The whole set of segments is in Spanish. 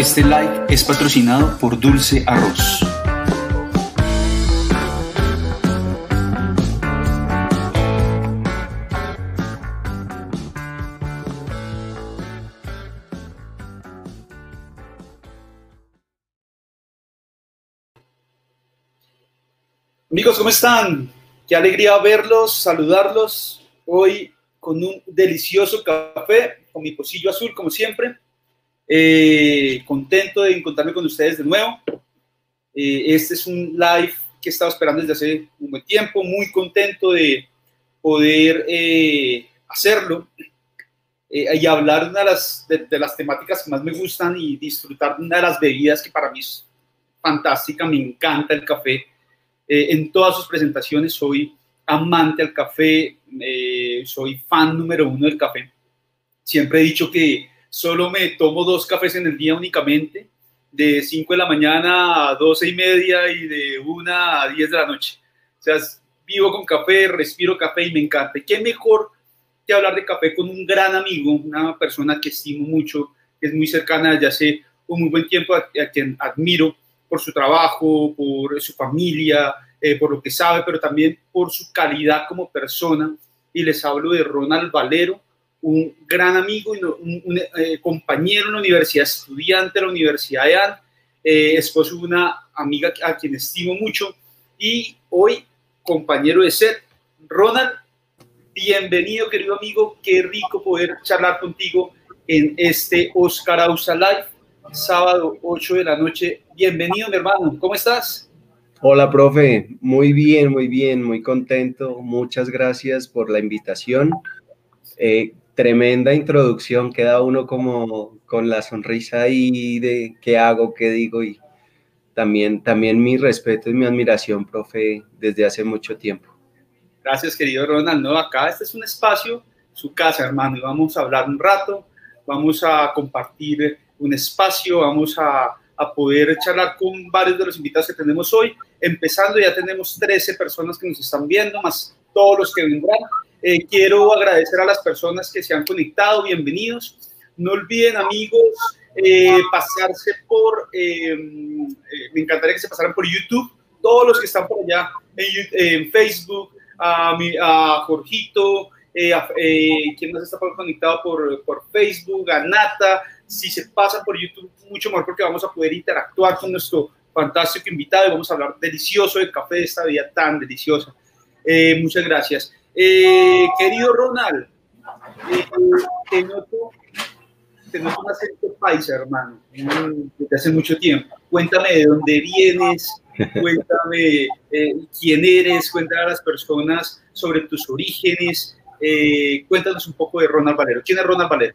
Este like es patrocinado por Dulce Arroz. Amigos, ¿cómo están? Qué alegría verlos, saludarlos hoy con un delicioso café, con mi pocillo azul, como siempre. Eh, contento de encontrarme con ustedes de nuevo. Eh, este es un live que he estado esperando desde hace un buen tiempo, muy contento de poder eh, hacerlo y hablar de una de las, de las temáticas que más me gustan y disfrutar de una de las bebidas que para mí es fantástica, me encanta el café eh, en todas sus presentaciones soy amante al café, eh, soy fan número uno del café. Siempre he dicho que solo me tomo dos cafés en el día únicamente, de 5 de la mañana a 12 y media y de 1 a 10 de la noche. O sea, vivo con café, respiro café y me encanta. qué mejor que hablar de café con un gran amigo, una persona que estimo mucho, que es muy cercana desde hace un muy buen tiempo, a quien admiro por su trabajo, por su familia, eh, por lo que sabe, pero también por su calidad como persona. Y les hablo de Ronald Valero, un gran amigo y un, eh, compañero en la universidad, estudiante de la Universidad de AN, eh, esposo de una amiga a quien estimo mucho y hoy compañero de ser. Ronald, bienvenido querido amigo, qué rico poder charlar contigo en este Oscar Ausa Live sábado 8 de la noche. Bienvenido, mi hermano. ¿Cómo estás? Hola, profe. Muy bien, muy bien, muy contento. Muchas gracias por la invitación. Eh, tremenda introducción. Queda uno como con la sonrisa ahí de qué hago, qué digo y también, también mi respeto y mi admiración, profe, desde hace mucho tiempo. Gracias, querido Ronald. No, acá este es un espacio, su casa, hermano, y vamos a hablar un rato, vamos a compartir un espacio, vamos a, a, poder charlar con varios de los invitados que tenemos hoy. Empezando, ya tenemos 13 personas que nos están viendo, más todos los que vendrán. Eh, quiero agradecer a las personas que se han conectado, bienvenidos. No olviden, amigos, eh, pasarse por, eh, me encantaría que se pasaran por YouTube, todos los que están por allá en, en Facebook, a, mi, a Jorgito, eh, quien nos está conectado por, por Facebook, a Nata, si se pasa por YouTube, mucho mejor porque vamos a poder interactuar con nuestro fantástico invitado y vamos a hablar delicioso del café de esta vida tan deliciosa. Eh, muchas gracias. Eh, querido Ronald, eh, te, noto, te noto un acento paisa, hermano, desde hace mucho tiempo. Cuéntame de dónde vienes, cuéntame quién eres, cuéntame a las personas sobre tus orígenes, cuéntanos un poco de Ronald Valero. ¿Quién es Ronald Valero?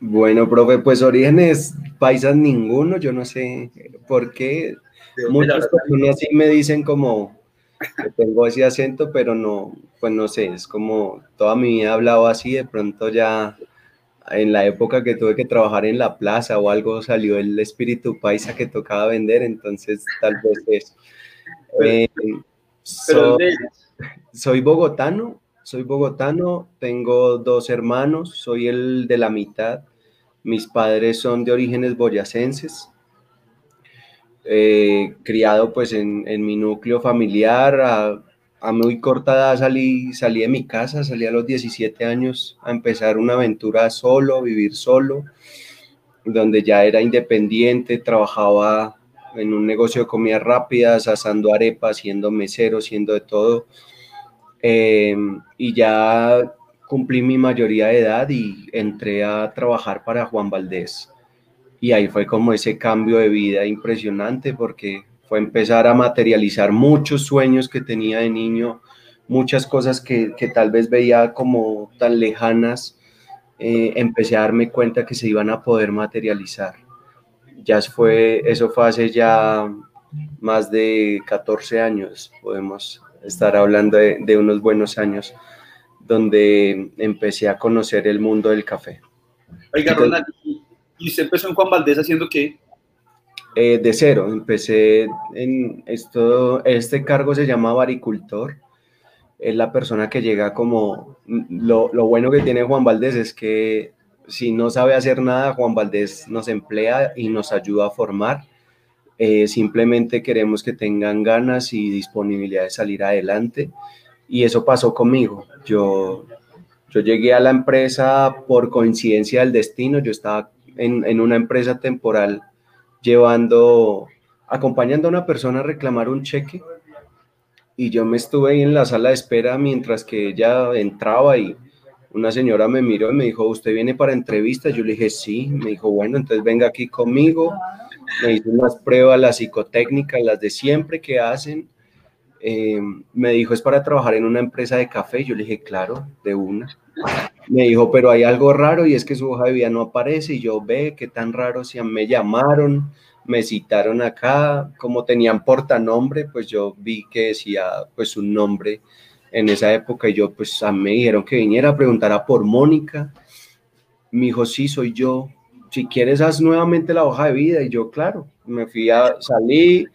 Bueno, profe, pues orígenes paisas ninguno, yo no sé por qué. Muchas personas sí me dicen como tengo ese acento, pero no, pues no sé, es como toda mi vida he hablado así, de pronto ya en la época que tuve que trabajar en la plaza o algo salió el espíritu paisa que tocaba vender, entonces tal vez es. Eh, soy bogotano, soy bogotano, tengo dos hermanos, soy el de la mitad. Mis padres son de orígenes boyacenses. Eh, criado pues en, mi núcleo familiar, a, muy corta edad salí, salí de mi casa, salí a los 17 años a empezar una aventura solo, vivir solo, donde ya era independiente, trabajaba en un negocio de comidas rápidas, asando arepas, siendo mesero, siendo de todo. Eh, y ya cumplí mi mayoría de edad y entré a trabajar para Juan Valdés. Y ahí fue como ese cambio de vida impresionante porque fue empezar a materializar muchos sueños que tenía de niño, muchas cosas que, que tal vez veía como tan lejanas, eh, empecé a darme cuenta que se iban a poder materializar. Ya fue, eso fue hace ya más de 14 años, podemos estar hablando de, de unos buenos años donde empecé a conocer el mundo del café. Oiga, Ronald, ¿y usted empezó en Juan Valdés haciendo qué? Eh, de cero, empecé en esto, este cargo se llama baricultor, es la persona que llega como, lo, lo, bueno que tiene Juan Valdés es que si no sabe hacer nada, Juan Valdés nos emplea y nos ayuda a formar. Eh, simplemente queremos que tengan ganas y disponibilidad de salir adelante. Y eso pasó conmigo. Yo, yo llegué a la empresa por coincidencia del destino. Yo estaba en, en una empresa temporal llevando, acompañando a una persona a reclamar un cheque. Y yo me estuve ahí en la sala de espera mientras que ella entraba y una señora me miró y me dijo, ¿usted viene para entrevista? Yo le dije, sí. Me dijo, bueno, entonces venga aquí conmigo. Me hizo unas pruebas, las psicotécnicas, las de siempre que hacen. Eh, me dijo, es para trabajar en una empresa de café. Yo le dije, claro, de una. Me dijo, pero hay algo raro y es que su hoja de vida no aparece. Y yo, ve, qué tan raro, si me llamaron, me citaron acá, como tenían portanombre, pues yo vi que decía, pues un nombre en esa época y yo pues a me dijeron que viniera a preguntar a por Mónica. Me dijo, sí, soy yo. Si quieres, haz nuevamente la hoja de vida. Y yo, claro, me fui a, salí,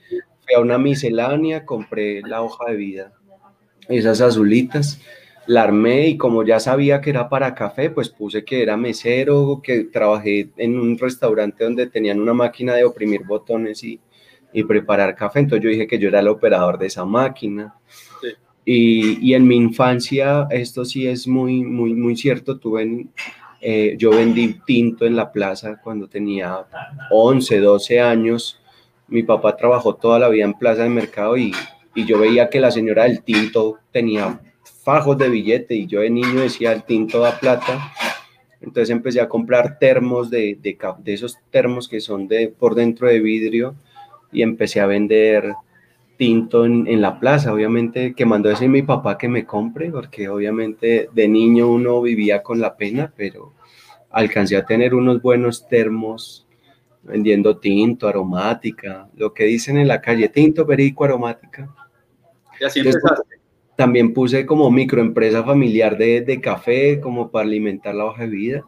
fui a una miscelánea, compré la hoja de vida, esas azulitas, la armé y como ya sabía que era para café, pues puse que era mesero, que trabajé en un restaurante donde tenían una máquina de oprimir botones y, y preparar café. Entonces yo dije que yo era el operador de esa máquina. Y, en mi infancia, esto sí es muy, muy, muy cierto, tuve, eh, yo vendí tinto en la plaza cuando tenía 11, 12 años. Mi papá trabajó toda la vida en plaza de mercado y, y yo veía que la señora del tinto tenía fajos de billete y yo de niño decía el tinto da plata. Entonces empecé a comprar termos de, de, de esos termos que son de, por dentro de vidrio y empecé a vender tinto en, la plaza, obviamente que mandó a decir mi papá que me compre, porque obviamente de niño uno vivía con la pena, pero alcancé a tener unos buenos termos vendiendo tinto, aromática, lo que dicen en la calle, tinto, perico, aromática. Y así También puse como microempresa familiar de, de, café, como para alimentar la hoja de vida.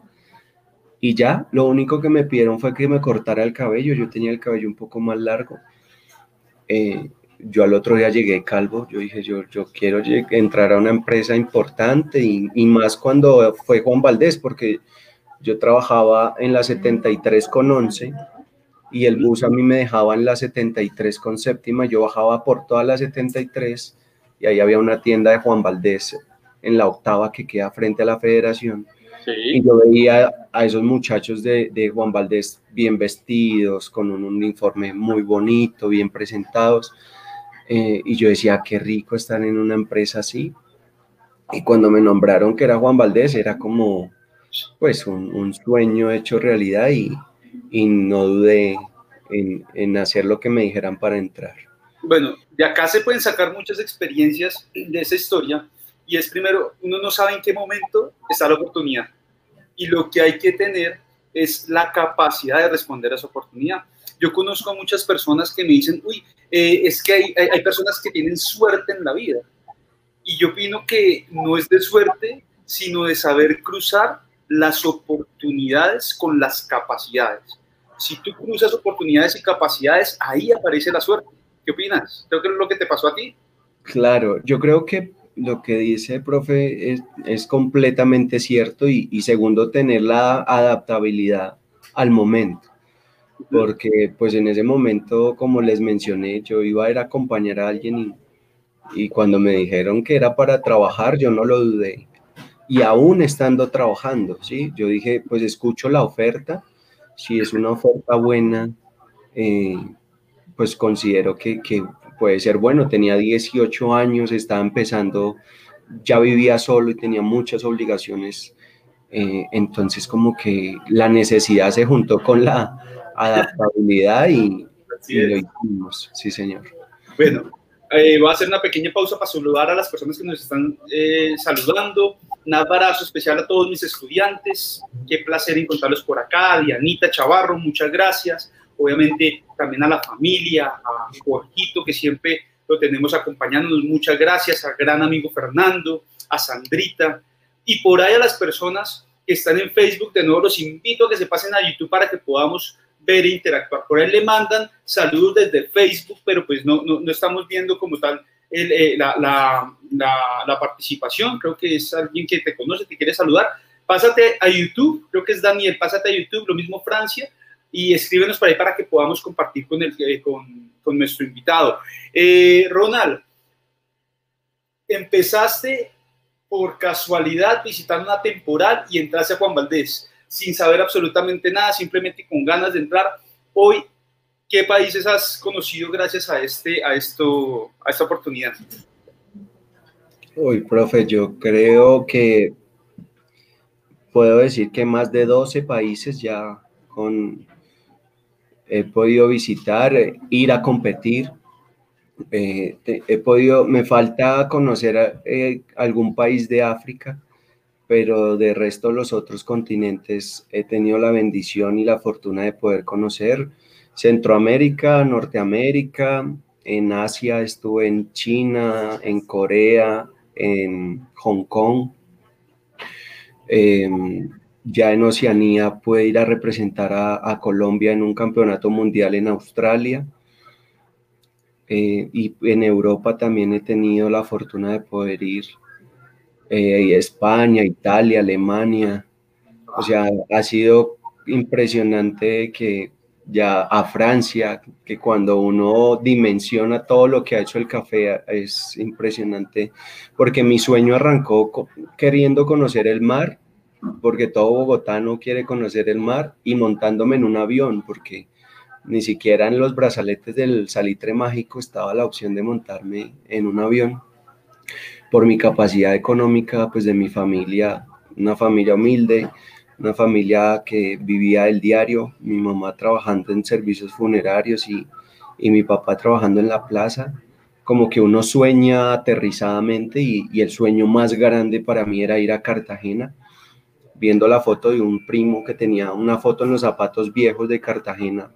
Y ya, lo único que me pidieron fue que me cortara el cabello. Yo tenía el cabello un poco más largo. Eh, yo al otro día llegué calvo, yo dije, yo, yo quiero entrar a una empresa importante y, y, más cuando fue Juan Valdés, porque yo trabajaba en la 73 con 11 y el bus a mí me dejaba en la 73 con séptima, yo bajaba por toda la 73 y ahí había una tienda de Juan Valdés en la octava que queda frente a la federación. Y yo veía a esos muchachos de, de Juan Valdés bien vestidos, con un uniforme muy bonito, bien presentados eh, y yo decía, qué rico estar en una empresa así. Y cuando me nombraron que era Juan Valdés, era como, pues, un, sueño hecho realidad y, y no dudé en, en, hacer lo que me dijeran para entrar. Bueno, de acá se pueden sacar muchas experiencias de esa historia. Y es primero, uno no sabe en qué momento está la oportunidad. Y lo que hay que tener es la capacidad de responder a esa oportunidad. Yo conozco a muchas personas que me dicen, uy, eh, es que hay, hay, personas que tienen suerte en la vida. Y yo opino que no es de suerte, sino de saber cruzar las oportunidades con las capacidades. Si tú cruzas oportunidades y capacidades, ahí aparece la suerte. ¿Qué opinas? Creo que es lo que te pasó a ti. Claro, yo creo que lo que dice el profe es, es completamente cierto y, y, segundo, tener la adaptabilidad al momento porque pues en ese momento, como les mencioné, yo iba a ir a acompañar a alguien y, y cuando me dijeron que era para trabajar, yo no lo dudé. Y aún estando trabajando, ¿sí? Yo dije, pues escucho la oferta, si es una oferta buena, eh, pues considero que, que puede ser bueno. Tenía 18 años, estaba empezando, ya vivía solo y tenía muchas obligaciones. Eh, entonces como que la necesidad se juntó con la, adaptabilidad y, lo hicimos, sí señor. Bueno, eh, voy a hacer una pequeña pausa para saludar a las personas que nos están eh, saludando. Un abrazo especial a todos mis estudiantes. Qué placer encontrarlos por acá. Dianita Chavarro, muchas gracias. Obviamente también a la familia, a Jorgito, que siempre lo tenemos acompañándonos. Muchas gracias. Al gran amigo Fernando, a Sandrita. Y por ahí a las personas que están en Facebook, de nuevo los invito a que se pasen a YouTube para que podamos ver e interactuar. Por ahí le mandan saludos desde Facebook, pero pues no, no, no estamos viendo como tal eh, la, la, la, la, participación. Creo que es alguien que te conoce, te quiere saludar. pásate a YouTube, creo que es Daniel, pásate a YouTube, lo mismo Francia, y escríbenos por ahí para que podamos compartir con, el, eh, con, nuestro invitado. Eh, Ronald, empezaste por casualidad visitando una temporal y entraste a Juan Valdés sin saber absolutamente nada, simplemente con ganas de entrar. Hoy, ¿qué países has conocido gracias a, este, a, esto, a esta oportunidad? Uy, profe, yo creo que puedo decir que más de 12 países ya con, he podido visitar, ir a competir. Eh, he podido, me falta conocer eh, algún país de África, pero de resto los otros continentes he tenido la bendición y la fortuna de poder conocer. Centroamérica, Norteamérica, en Asia estuve en China, en Corea, en Hong Kong. Em, ya en Oceanía pude ir a representar a, Colombia en un campeonato mundial en Australia. Eh, y en Europa también he tenido la fortuna de poder ir eh, España, Italia, Alemania. O sea, ha sido impresionante que ya a Francia, que cuando uno dimensiona todo lo que ha hecho el café, es impresionante, porque mi sueño arrancó queriendo conocer el mar porque todo bogotano quiere conocer el mar y montándome en un avión, porque ni siquiera en los brazaletes del salitre mágico estaba la opción de montarme en un avión. Por mi capacidad económica, pues de mi familia, una familia humilde, una familia que vivía el diario, mi mamá trabajando en servicios funerarios y, y mi papá trabajando en la plaza, como que uno sueña aterrizadamente y, y el sueño más grande para mí era ir a Cartagena viendo la foto de un primo que tenía una foto en los zapatos viejos de Cartagena.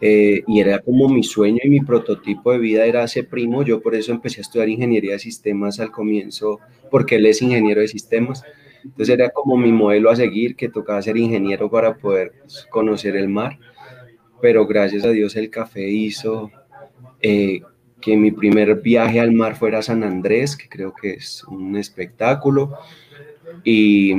Eh, y era como mi sueño y mi prototipo de vida era ese primo. Yo por eso empecé a estudiar ingeniería de sistemas al comienzo, porque él es ingeniero de sistemas. Entonces era como mi modelo a seguir, que tocaba ser ingeniero para poder conocer el mar. Pero gracias a Dios el café hizo eh, que mi primer viaje al mar fuera San Andrés, que creo que es un espectáculo. Y,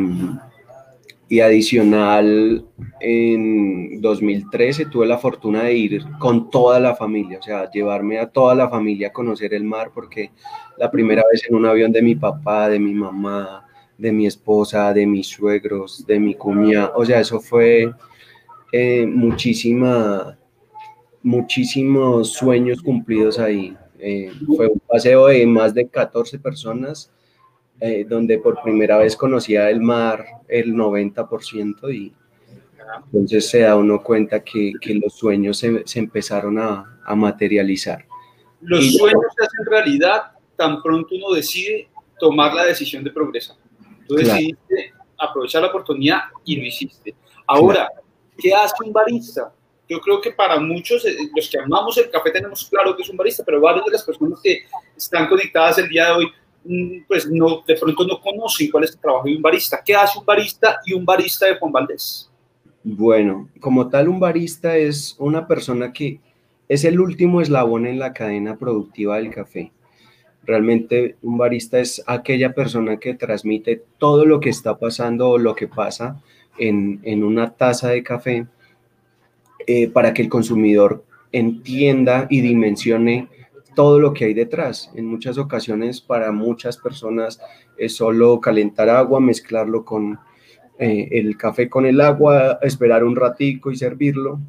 y adicional, en 2013 tuve la fortuna de ir con toda la familia, o sea, llevarme a toda la familia a conocer el mar, porque la primera vez en un avión de mi papá, de mi mamá, de mi esposa, de mis suegros, de mi cuñada, o sea, eso fue eh, muchísima, muchísimos sueños cumplidos ahí. Eh, fue un paseo de más de 14 personas eh, donde por primera vez conocía el mar el 90% y entonces se da uno cuenta que, que los sueños se, se empezaron a, a, materializar. Los sueños se hacen realidad tan pronto uno decide tomar la decisión de progresar. Tú decidiste aprovechar la oportunidad y lo hiciste. Ahora, ¿qué hace un barista? Yo creo que para muchos, eh, los que amamos el café, tenemos claro que es un barista, pero varias de las personas que están conectadas el día de hoy pues no, de pronto no conocen cuál es el trabajo de un barista. ¿Qué hace un barista y un barista de Juan Valdés? Bueno, como tal, un barista es una persona que es el último eslabón en la cadena productiva del café. Realmente un barista es aquella persona que transmite todo lo que está pasando o lo que pasa en, en una taza de café eh, para que el consumidor entienda y dimensione todo lo que hay detrás. En muchas ocasiones para muchas personas es solo calentar agua, mezclarlo con eh, el café con el agua, esperar un ratico y servirlo,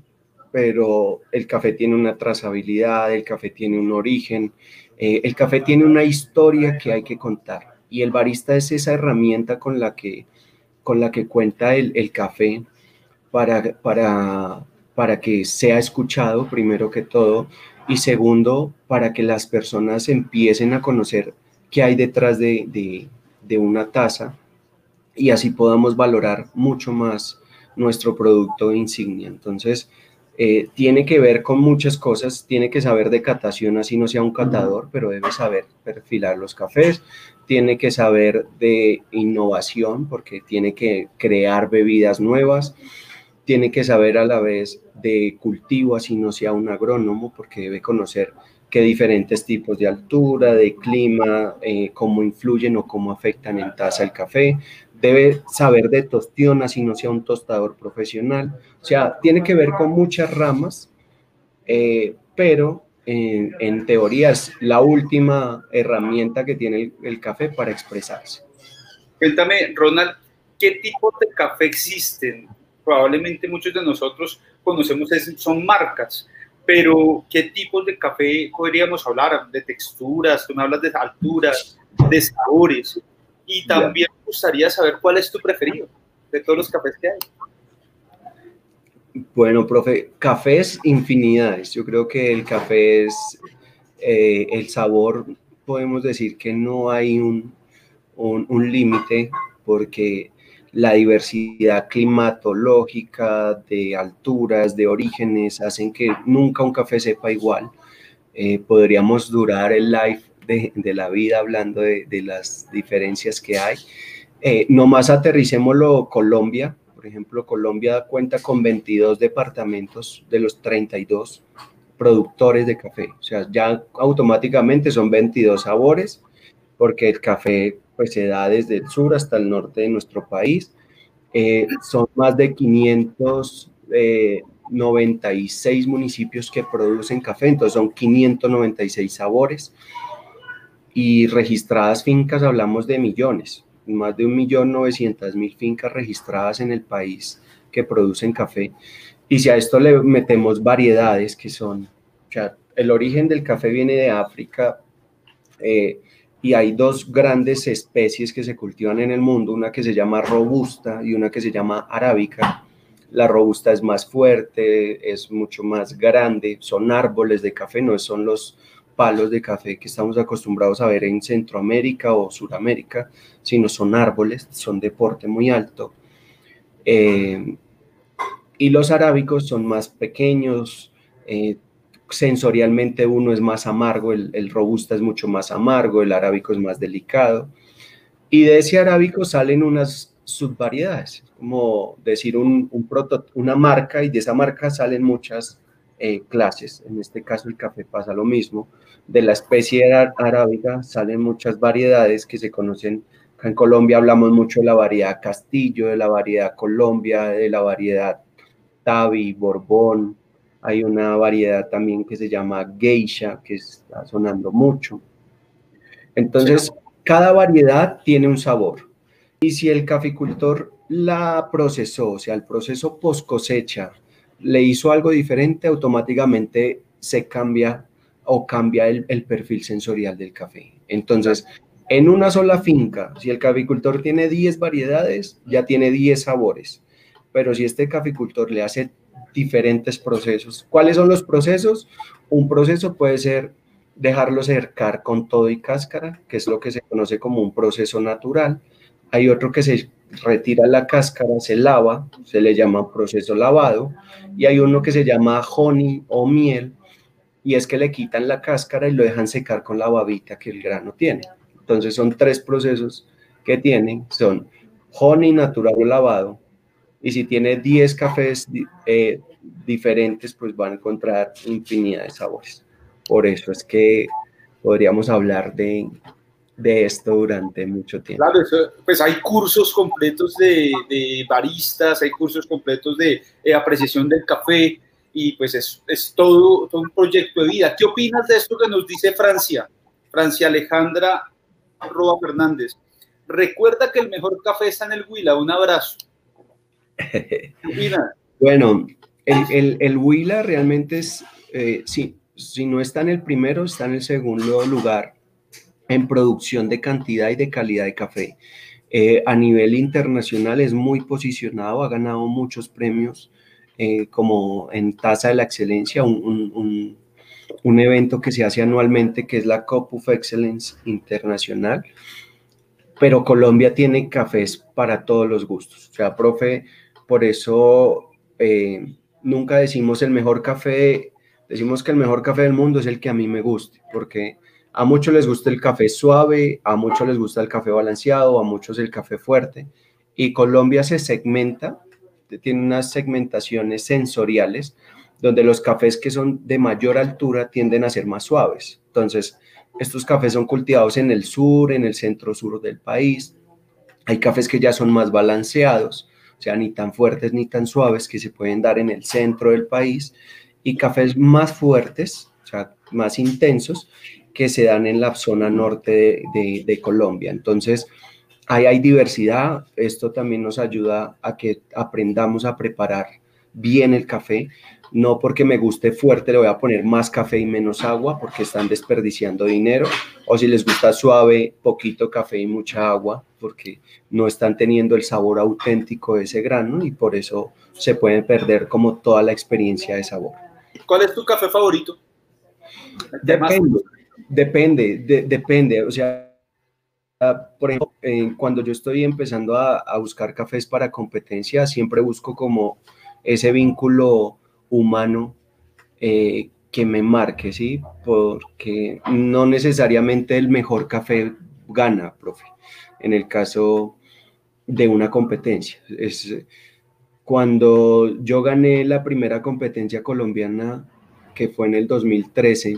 pero el café tiene una trazabilidad, el café tiene un origen, eh, el café tiene una historia que hay que contar y el barista es esa herramienta con la que, con la que cuenta el, el café para, para, para que sea escuchado primero que todo y segundo, para que las personas empiecen a conocer qué hay detrás de, una taza y así podamos valorar mucho más nuestro producto insignia. Entonces, eh, tiene que ver con muchas cosas, tiene que saber de catación, así no sea un catador, pero debe saber perfilar los cafés, tiene que saber de innovación, porque tiene que crear bebidas nuevas, tiene que saber a la vez de cultivo, así no sea un agrónomo, porque debe conocer que diferentes tipos de altura, de clima, eh, cómo influyen o cómo afectan en taza el café. Debe saber de tostión, así no sea un tostador profesional. O sea, tiene que ver con muchas ramas, eh, pero en, teoría es la última herramienta que tiene el, café para expresarse. Cuéntame, Ronald, ¿qué tipos de café existen? Probablemente muchos de nosotros conocemos, son marcas, pero ¿qué tipos de café podríamos hablar? De texturas, tú me hablas de alturas, de sabores, y también me gustaría saber cuál es tu preferido de todos los cafés que hay. Bueno, profe, cafés infinidades. Yo creo que el café es eh, el sabor, podemos decir que no hay un, un, límite porque la diversidad climatológica, de alturas, de orígenes, hacen que nunca un café sepa igual. Eh, podríamos durar el live de, la vida hablando de, las diferencias que hay. Eh, nomás aterricémoslo Colombia. Por ejemplo, Colombia cuenta con 22 departamentos de los 32 productores de café. O sea, ya automáticamente son 22 sabores, porque el café pues, se da desde el sur hasta el norte de nuestro país. Eh, son más de 596 eh, municipios que producen café, entonces son 596 sabores. Y registradas fincas hablamos de millones más de 1.900.000 fincas registradas en el país que producen café. Y si a esto le metemos variedades que son, o sea, el origen del café viene de África eh, y hay dos grandes especies que se cultivan en el mundo, una que se llama robusta y una que se llama arábica. La robusta es más fuerte, es mucho más grande, son árboles de café, no son los palos de café que estamos acostumbrados a ver en Centroamérica o Suramérica, sino son árboles, son de porte muy alto. Eh, y los arábicos son más pequeños, eh, sensorialmente uno es más amargo, el, robusta es mucho más amargo, el arábico es más delicado. Y de ese arábico salen unas subvariedades, como decir un, una marca, y de esa marca salen muchas eh, clases. En este caso el café pasa lo mismo. De la especie arábica salen muchas variedades que se conocen. en Colombia hablamos mucho de la variedad Castillo, de la variedad Colombia, de la variedad Tabi, Borbón. Hay una variedad también que se llama Geisha, que está sonando mucho. Entonces, cada variedad tiene un sabor. Y si el caficultor la procesó, o sea, el proceso post cosecha, le hizo algo diferente, automáticamente se cambia o cambia el, perfil sensorial del café. Entonces, en una sola finca, si el caficultor tiene 10 variedades, ya tiene 10 sabores. Pero si este caficultor le hace diferentes procesos, ¿cuáles son los procesos? Un proceso puede ser dejarlo cercar con todo y cáscara, que es lo que se conoce como un proceso natural. Hay otro que se retira la cáscara, se lava, se le llama proceso lavado, y hay uno que se llama honey o miel, y es que le quitan la cáscara y lo dejan secar con la babita que el grano tiene. Entonces son tres procesos que tienen, son honey natural o lavado, y si tiene 10 cafés eh, diferentes, pues van a encontrar infinidad de sabores. Por eso es que podríamos hablar de de esto durante mucho tiempo. Claro, pues hay cursos completos de, baristas, hay cursos completos de eh, apreciación del café y pues es, es todo, todo, un proyecto de vida. ¿Qué opinas de esto que nos dice Francia? Francia Alejandra Roa Fernández. Recuerda que el mejor café está en el Huila. Un abrazo. Bueno, el, Huila realmente es, eh, sí, si no está en el primero, está en el segundo lugar en producción de cantidad y de calidad de café. Eh, a nivel internacional es muy posicionado, ha ganado muchos premios eh, como en Tasa de la Excelencia, un, evento que se hace anualmente que es la Cup of Excellence Internacional. Pero Colombia tiene cafés para todos los gustos. O sea, profe, por eso eh, nunca decimos el mejor café, decimos que el mejor café del mundo es el que a mí me guste, porque a muchos les gusta el café suave, a muchos les gusta el café balanceado, a muchos el café fuerte. Y Colombia se segmenta, tiene unas segmentaciones sensoriales donde los cafés que son de mayor altura tienden a ser más suaves. Entonces, estos cafés son cultivados en el sur, en el centro sur del país. Hay cafés que ya son más balanceados, o sea, ni tan fuertes ni tan suaves que se pueden dar en el centro del país. Y cafés más fuertes, o sea, más intensos, que se dan en la zona norte de, Colombia. Entonces, ahí hay diversidad. Esto también nos ayuda a que aprendamos a preparar bien el café. No porque me guste fuerte le voy a poner más café y menos agua porque están desperdiciando dinero. O si les gusta suave, poquito café y mucha agua porque no están teniendo el sabor auténtico de ese grano y por eso se pueden perder como toda la experiencia de sabor. ¿Cuál es tu café favorito? Depende, depende, depende. O sea, por ejemplo, cuando yo estoy empezando a, a buscar cafés para competencia, siempre busco como ese vínculo humano eh, que me marque, ¿sí? Porque no necesariamente el mejor café gana, profe, en el caso de una competencia. Es, cuando yo gané la primera competencia colombiana, que fue en el 2013,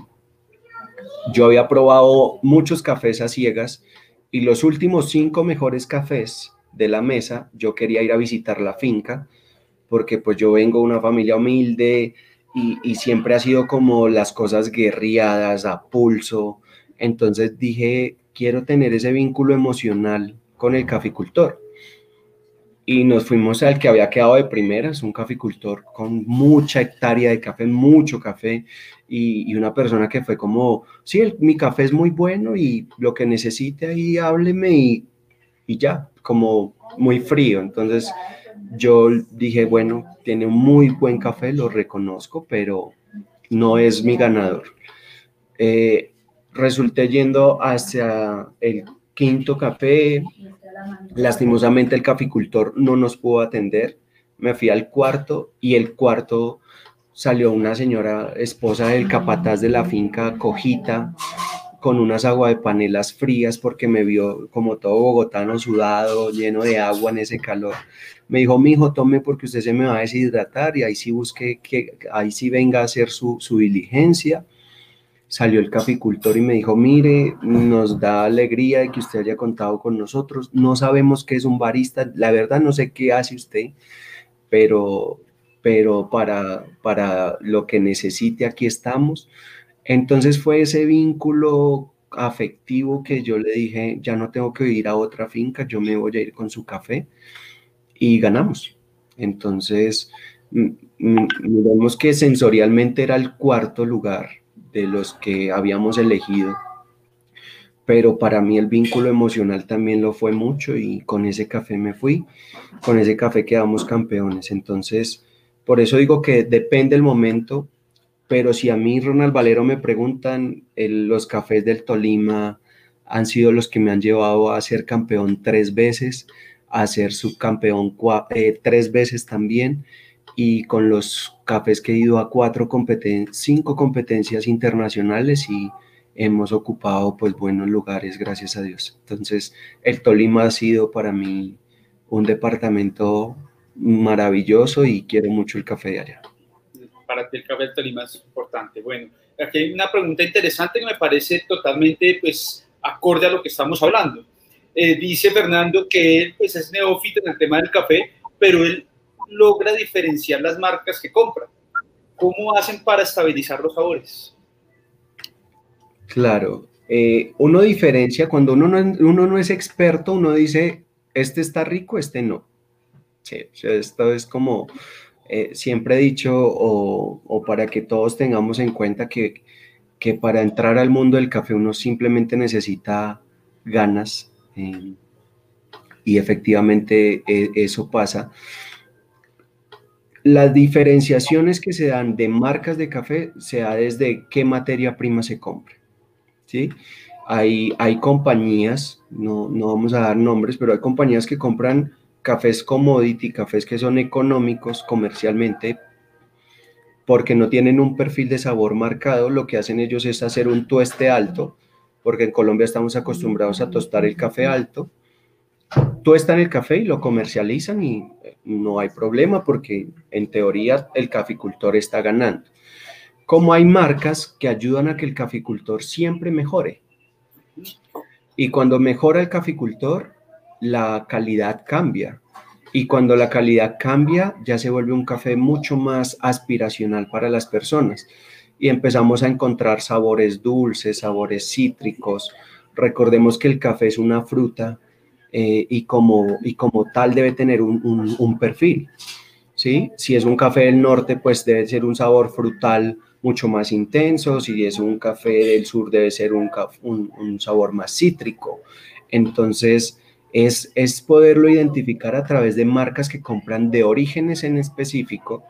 yo había probado muchos cafés a ciegas y los últimos cinco mejores cafés de la mesa, yo quería ir a visitar la finca porque pues yo vengo de una familia humilde y, siempre ha sido como las cosas guerriadas, a pulso. Entonces dije, quiero tener ese vínculo emocional con el caficultor. Y nos fuimos al que había quedado de primeras, un caficultor con mucha hectárea de café, mucho café, y, una persona que fue como, sí, mi café es muy bueno y lo que necesite ahí hábleme y, y ya, como muy frío. Entonces yo dije, bueno, tiene muy buen café, lo reconozco, pero no es mi ganador. Eh, resulté yendo hacia el quinto café. Lastimosamente el caficultor no nos pudo atender. Me fui al cuarto y el cuarto salió una señora esposa del capataz de la finca, cojita, con unas agua de panelas frías porque me vio como todo bogotano sudado, lleno de agua en ese calor. Me dijo, mi hijo, tome porque usted se me va a deshidratar y ahí sí busque que ahí sí venga a hacer su, su diligencia. Salió el caficultor y me dijo, mire, nos da alegría de que usted haya contado con nosotros. No sabemos qué es un barista, la verdad no sé qué hace usted, pero, pero para, para lo que necesite aquí estamos entonces fue ese vínculo afectivo que yo le dije, ya no tengo que ir a otra finca, yo me voy a ir con su café y ganamos. Entonces, vemos que sensorialmente era el cuarto lugar de los que habíamos elegido, pero para mí el vínculo emocional también lo fue mucho y con ese café me fui, con ese café quedamos campeones. Entonces, por eso digo que depende el momento, pero si a mí, Ronald Valero, me preguntan, los cafés del Tolima han sido los que me han llevado a ser campeón tres veces, a ser subcampeón eh, tres veces también, y con los cafés que he ido a cuatro cinco competencias internacionales y hemos ocupado pues buenos lugares, gracias a Dios. Entonces, el Tolima ha sido para mí un departamento maravilloso y quiero mucho el café de allá para ti el café del Tolima es importante. Bueno, aquí hay una pregunta interesante que me parece totalmente pues, acorde a lo que estamos hablando. Eh, dice Fernando que él pues, es neófito en el tema del café, pero él logra diferenciar las marcas que compra. ¿Cómo hacen para estabilizar los sabores? Claro, eh, uno diferencia cuando uno no, es experto, uno dice, este está rico, este no. Sí, esto es como eh, siempre he dicho, o, para que todos tengamos en cuenta que, que, para entrar al mundo del café uno simplemente necesita ganas y efectivamente eh, eso pasa. Las diferenciaciones que se dan de marcas de café se da desde qué materia prima se compra. ¿sí? Hay, hay compañías, no, no vamos a dar nombres, pero hay compañías que compran cafés commodity, cafés que son económicos comercialmente, porque no tienen un perfil de sabor marcado, lo que hacen ellos es hacer un tueste alto, porque en Colombia estamos acostumbrados a tostar el café alto, tú está en el café y lo comercializan y no hay problema porque en teoría el caficultor está ganando. Como hay marcas que ayudan a que el caficultor siempre mejore. Y cuando mejora el caficultor, la calidad cambia. Y cuando la calidad cambia, ya se vuelve un café mucho más aspiracional para las personas. Y empezamos a encontrar sabores dulces, sabores cítricos. Recordemos que el café es una fruta eh, y, como, y como tal debe tener un, perfil. ¿sí? Si es un café del norte, pues debe ser un sabor frutal mucho más intenso. Si es un café del sur, debe ser un, un sabor más cítrico. Entonces, es, es poderlo identificar a través de marcas que compran de orígenes en específico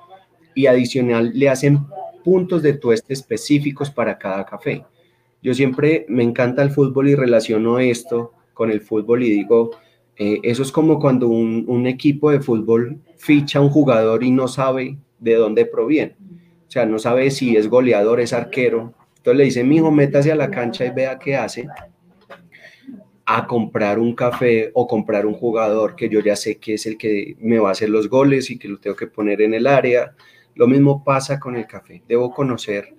y adicional le hacen puntos de tueste específicos para cada café. Yo siempre me encanta el fútbol y relaciono esto con el fútbol y digo, eh, eso es como cuando un, equipo de fútbol ficha a un jugador y no sabe de dónde proviene. O sea, no sabe si es goleador, es arquero. Entonces le dice, mijo, métase a la cancha y vea qué hace. A comprar un café o comprar un jugador que yo ya sé que es el que me va a hacer los goles y que lo tengo que poner en el área. Lo mismo pasa con el café. Debo conocer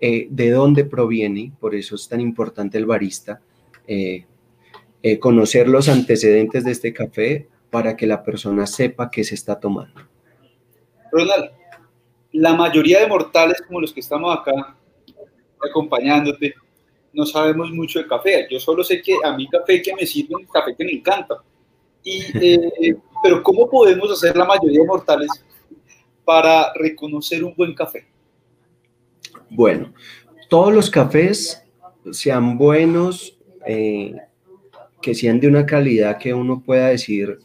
eh, de dónde proviene, por eso es tan importante el barista. Eh, eh, conocer los antecedentes de este café para que la persona sepa qué se está tomando. Ronald, la mayoría de mortales como los que estamos acá acompañándote, no sabemos mucho de café. Yo solo sé que a mí café que me sirve un café que me encanta. Y, eh, pero ¿cómo podemos hacer la mayoría de mortales para reconocer un buen café? Bueno, todos los cafés, sean buenos, eh, que sean de una calidad que uno pueda decir,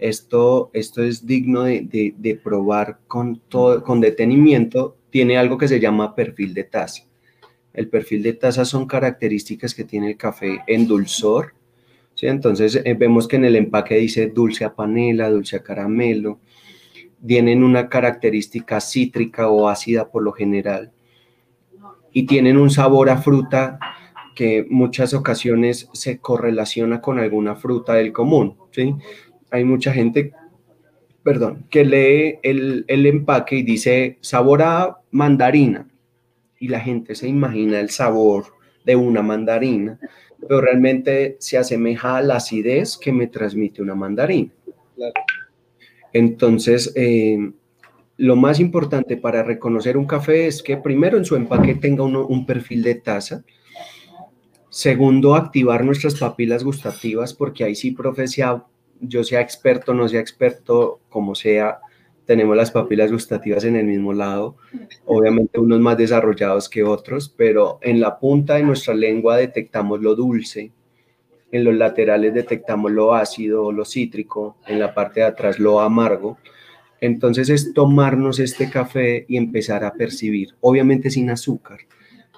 esto, esto es digno de, probar con, todo, con detenimiento, tiene algo que se llama perfil de taza. El perfil de taza son características que tiene el café en dulzor. Entonces eh, vemos que en el empaque dice dulce a panela, dulce a caramelo. Tienen una característica cítrica o ácida por lo general. Y tienen un sabor a fruta que muchas ocasiones se correlaciona con alguna fruta del común, ¿sí? Hay mucha gente, perdón, que lee el, el empaque y dice sabor a mandarina y la gente se imagina el sabor de una mandarina, pero realmente se asemeja a la acidez que me transmite una mandarina. Entonces, eh, lo más importante para reconocer un café es que primero en su empaque tenga un perfil de taza, Segundo, activar nuestras papilas gustativas, porque ahí sí, profe, yo sea experto, no sea experto, como sea, tenemos las papilas gustativas en el mismo lado, obviamente unos más desarrollados que otros, pero en la punta de nuestra lengua detectamos lo dulce, en los laterales detectamos lo ácido, lo cítrico, en la parte de atrás lo amargo. Entonces es tomarnos este café y empezar a percibir, obviamente sin azúcar,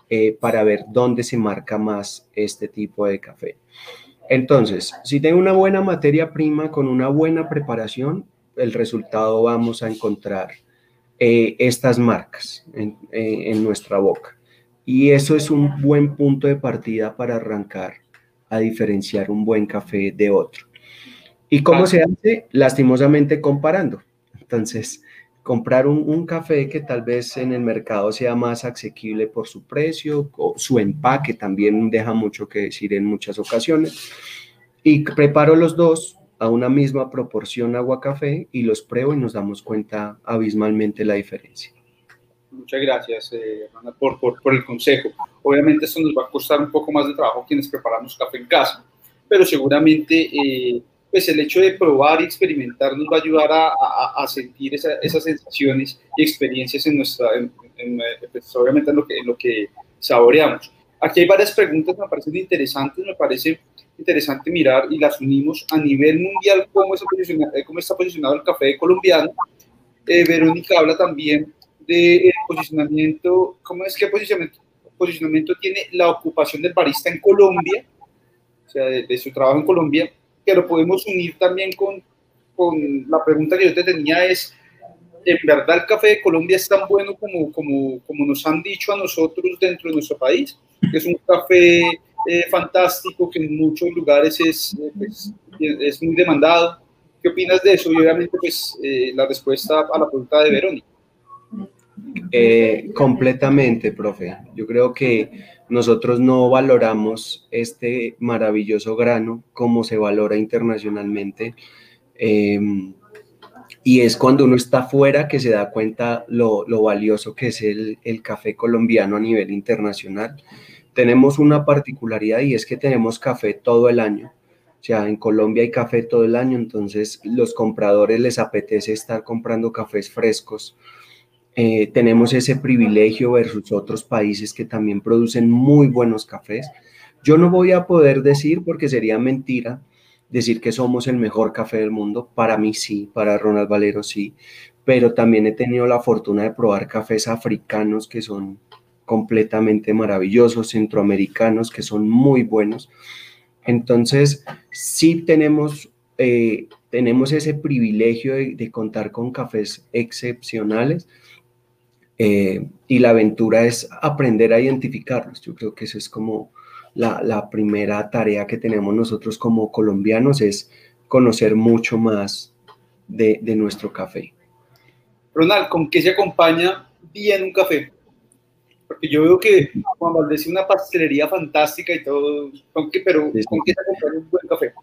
eh, para ver dónde se marca más este tipo de café. Entonces, si tengo una buena materia prima con una buena preparación, el resultado vamos a encontrar eh, estas marcas eh, en, nuestra boca. Y eso es un buen punto de partida para arrancar a diferenciar un buen café de otro. ¿Y cómo se hace? Lastimosamente comparando. Entonces, comprar un, café que tal vez en el mercado sea más asequible por su precio, o su empaque también deja mucho que decir en muchas ocasiones. Y preparo los dos a una misma proporción agua-café y los pruebo y nos damos cuenta abismalmente la diferencia. Muchas gracias, eh, por, por, por, el consejo. Obviamente esto nos va a costar un poco más de trabajo quienes preparamos café en casa, pero seguramente eh, pues el hecho de probar y experimentar nos va a ayudar a, a, sentir esas sensaciones y experiencias en nuestra, pues, obviamente en lo, que, en lo que saboreamos. Aquí hay varias preguntas que me parecen interesantes, me parece interesante mirar y las unimos a nivel mundial, cómo cómo está posicionado el café colombiano. Eh, Verónica habla también de posicionamiento, ¿cómo es que posicionamiento, tiene la ocupación del barista en Colombia? O sea, de, su trabajo en Colombia que lo podemos unir también con, con la pregunta que yo te tenía es, ¿en verdad el café de Colombia es tan bueno como, como, como nos han dicho a nosotros dentro de nuestro país? Es un café eh, fantástico que en muchos lugares es, pues, es muy demandado. ¿Qué opinas de eso? Y obviamente, pues, eh, la respuesta a la pregunta de Verónica. Eh, completamente, profe. Yo creo que nosotros no valoramos este maravilloso grano como se valora internacionalmente. Em, y es cuando uno está fuera que se da cuenta lo, lo valioso que es el, el, café colombiano a nivel internacional. Tenemos una particularidad y es que tenemos café todo el año. O sea, en Colombia hay café todo el año, entonces los compradores les apetece estar comprando cafés frescos. Eh, tenemos ese privilegio versus otros países que también producen muy buenos cafés. Yo no voy a poder decir, porque sería mentira, decir que somos el mejor café del mundo. Para mí sí, para Ronald Valero sí, pero también he tenido la fortuna de probar cafés africanos que son completamente maravillosos, centroamericanos que son muy buenos. Entonces, sí tenemos, eh, tenemos ese privilegio de, contar con cafés excepcionales eh, y la aventura es aprender a identificarlos. Yo creo que eso es como la, primera tarea que tenemos nosotros como colombianos, es conocer mucho más de, nuestro café. Ronald, ¿con qué se acompaña bien un café? Porque yo veo que Juan Valdés es una pastelería fantástica y todo, pero ¿con qué se acompaña un buen café?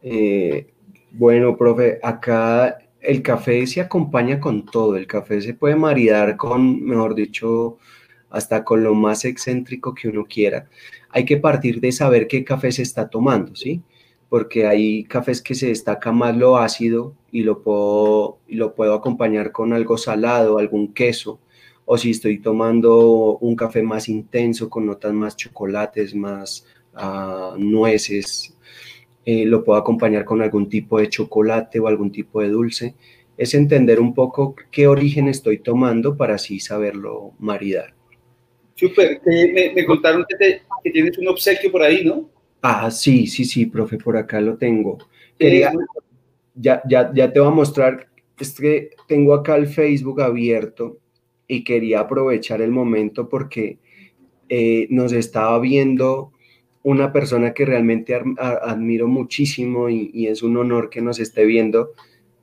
Eh, bueno, profe, acá el café se acompaña con todo. El café se puede maridar con, mejor dicho, hasta con lo más excéntrico que uno quiera. Hay que partir de saber qué café se está tomando, ¿sí? Porque hay cafés que se destaca más lo ácido y lo puedo, lo puedo acompañar con algo salado, algún queso o si estoy tomando un café más intenso con notas más chocolates, más uh, nueces, eh, lo puedo acompañar con algún tipo de chocolate o algún tipo de dulce. Es entender un poco qué origen estoy tomando para así saberlo maridar. Súper, me, me, contaron que, que, tienes un obsequio por ahí, ¿no? Ah, sí, sí, sí, profe, por acá lo tengo. Quería, ya, ya, ya te voy a mostrar, es que tengo acá el Facebook abierto y quería aprovechar el momento porque eh, nos estaba viendo una persona que realmente admiro muchísimo y, es un honor que nos esté viendo.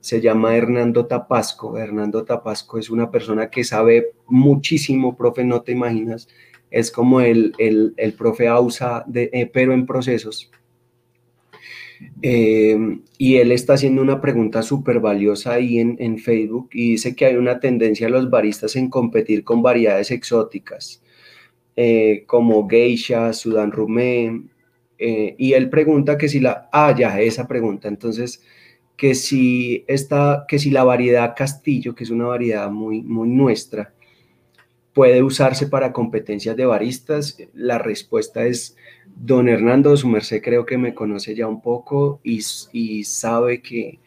Se llama Hernando Tapasco. Hernando Tapasco es una persona que sabe muchísimo, profe, no te imaginas. Es como el, el, profe Ausa, eh, pero en procesos. Eh, y él está haciendo una pregunta súper valiosa ahí en, Facebook y dice que hay una tendencia a los baristas en competir con variedades exóticas, eh, como geisha, sudán rumé, eh, y él pregunta que si la, ah, ya, esa pregunta, entonces, que si, esta, que si la variedad castillo, que es una variedad muy, muy nuestra, puede usarse para competencias de baristas? La respuesta es, don Hernando, su merced creo que me conoce ya un poco y, y sabe que,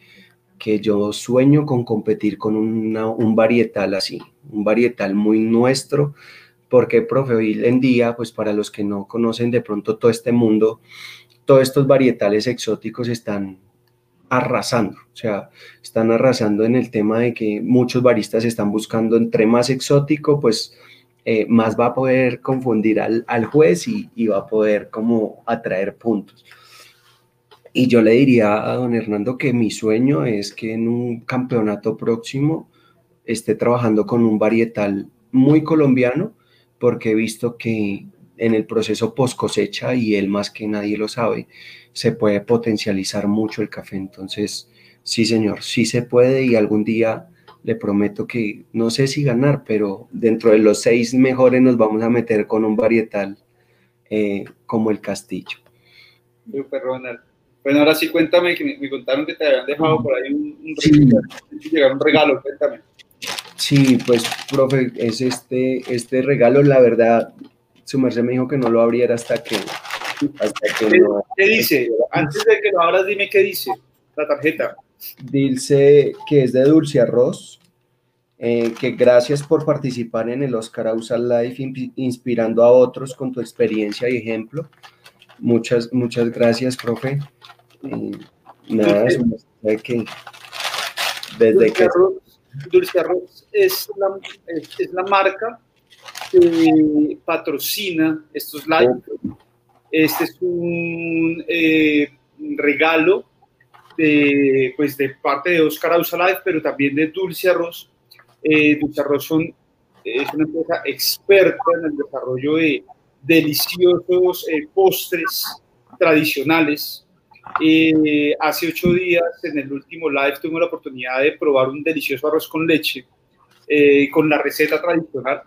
que, yo sueño con competir con un varietal así, un varietal muy nuestro, porque, profe, hoy en día, pues para los que no conocen de pronto todo este mundo, todos estos varietales exóticos están arrasando, o sea, están arrasando en el tema de que muchos baristas están buscando entre más exótico, pues eh, más va a poder confundir al, juez y, va a poder como atraer puntos. Y yo le diría a don Hernando que mi sueño es que en un campeonato próximo esté trabajando con un varietal muy colombiano, porque he visto que en el proceso post cosecha, y él más que nadie lo sabe, se puede potencializar mucho el café. Entonces, sí, señor, sí se puede y algún día le prometo que no sé si ganar, pero dentro de los seis mejores nos vamos a meter con un varietal eh, como el Castillo. Super, Ronald. Bueno, ahora sí cuéntame, que me, contaron que te habían dejado por ahí un, un regalo, cuéntame. Sí, pues, profe, es este, este regalo, la verdad, su merced me dijo que no lo abriera hasta que... ¿Qué, dice? Antes de que lo abras, dime qué dice la tarjeta. Dice que es de Dulce Arroz, eh, que gracias por participar en el Oscar Ausa Life, inspirando a otros con tu experiencia y ejemplo. Muchas, muchas gracias, profe. Eh, nada, que desde que... Dulce Arroz es la, es la marca que patrocina estos live. Este es un eh, regalo de, pues de parte de Oscar Ausalife, pero también de Dulce Arroz. Eh, Dulce Arroz es una empresa experta en el desarrollo de deliciosos eh, postres tradicionales. Hace ocho días, en el último live, tuve la oportunidad de probar un delicioso arroz con leche con la receta tradicional.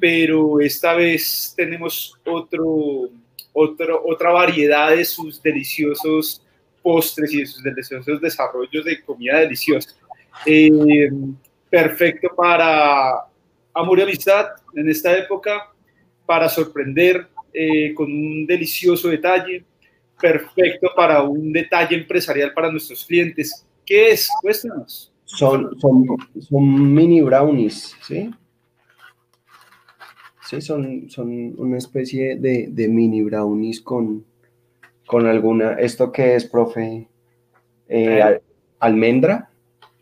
pero esta vez tenemos otro, otro, otra variedad de sus deliciosos postres y de sus deliciosos desarrollos de comida deliciosa. Eh, perfecto para amor y amistad en esta época, para sorprender eh, con un delicioso detalle, perfecto para un detalle empresarial para nuestros clientes. ¿Qué es? Cuéntanos. Son, son, son mini brownies, ¿sí? Sí, son, son una especie de, de mini brownies con, con alguna, ¿esto qué es, profe? Eh, almendra.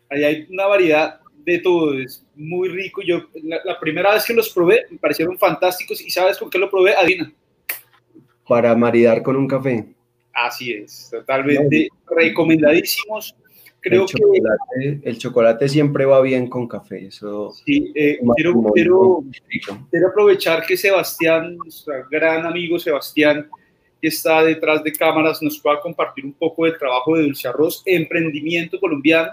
Ahí hay una variedad de todo, es muy rico. Yo la, primera vez que los probé me parecieron fantásticos y ¿sabes con qué lo probé? Adina. Para maridar con un café. Así es, totalmente recomendadísimos. Creo el chocolate, que el chocolate siempre va bien con café. Eso sí, eh, quiero, quiero, quiero aprovechar que Sebastián, nuestro gran amigo Sebastián, que está detrás de cámaras nos pueda compartir un poco del trabajo de Dulce Arroz, emprendimiento colombiano.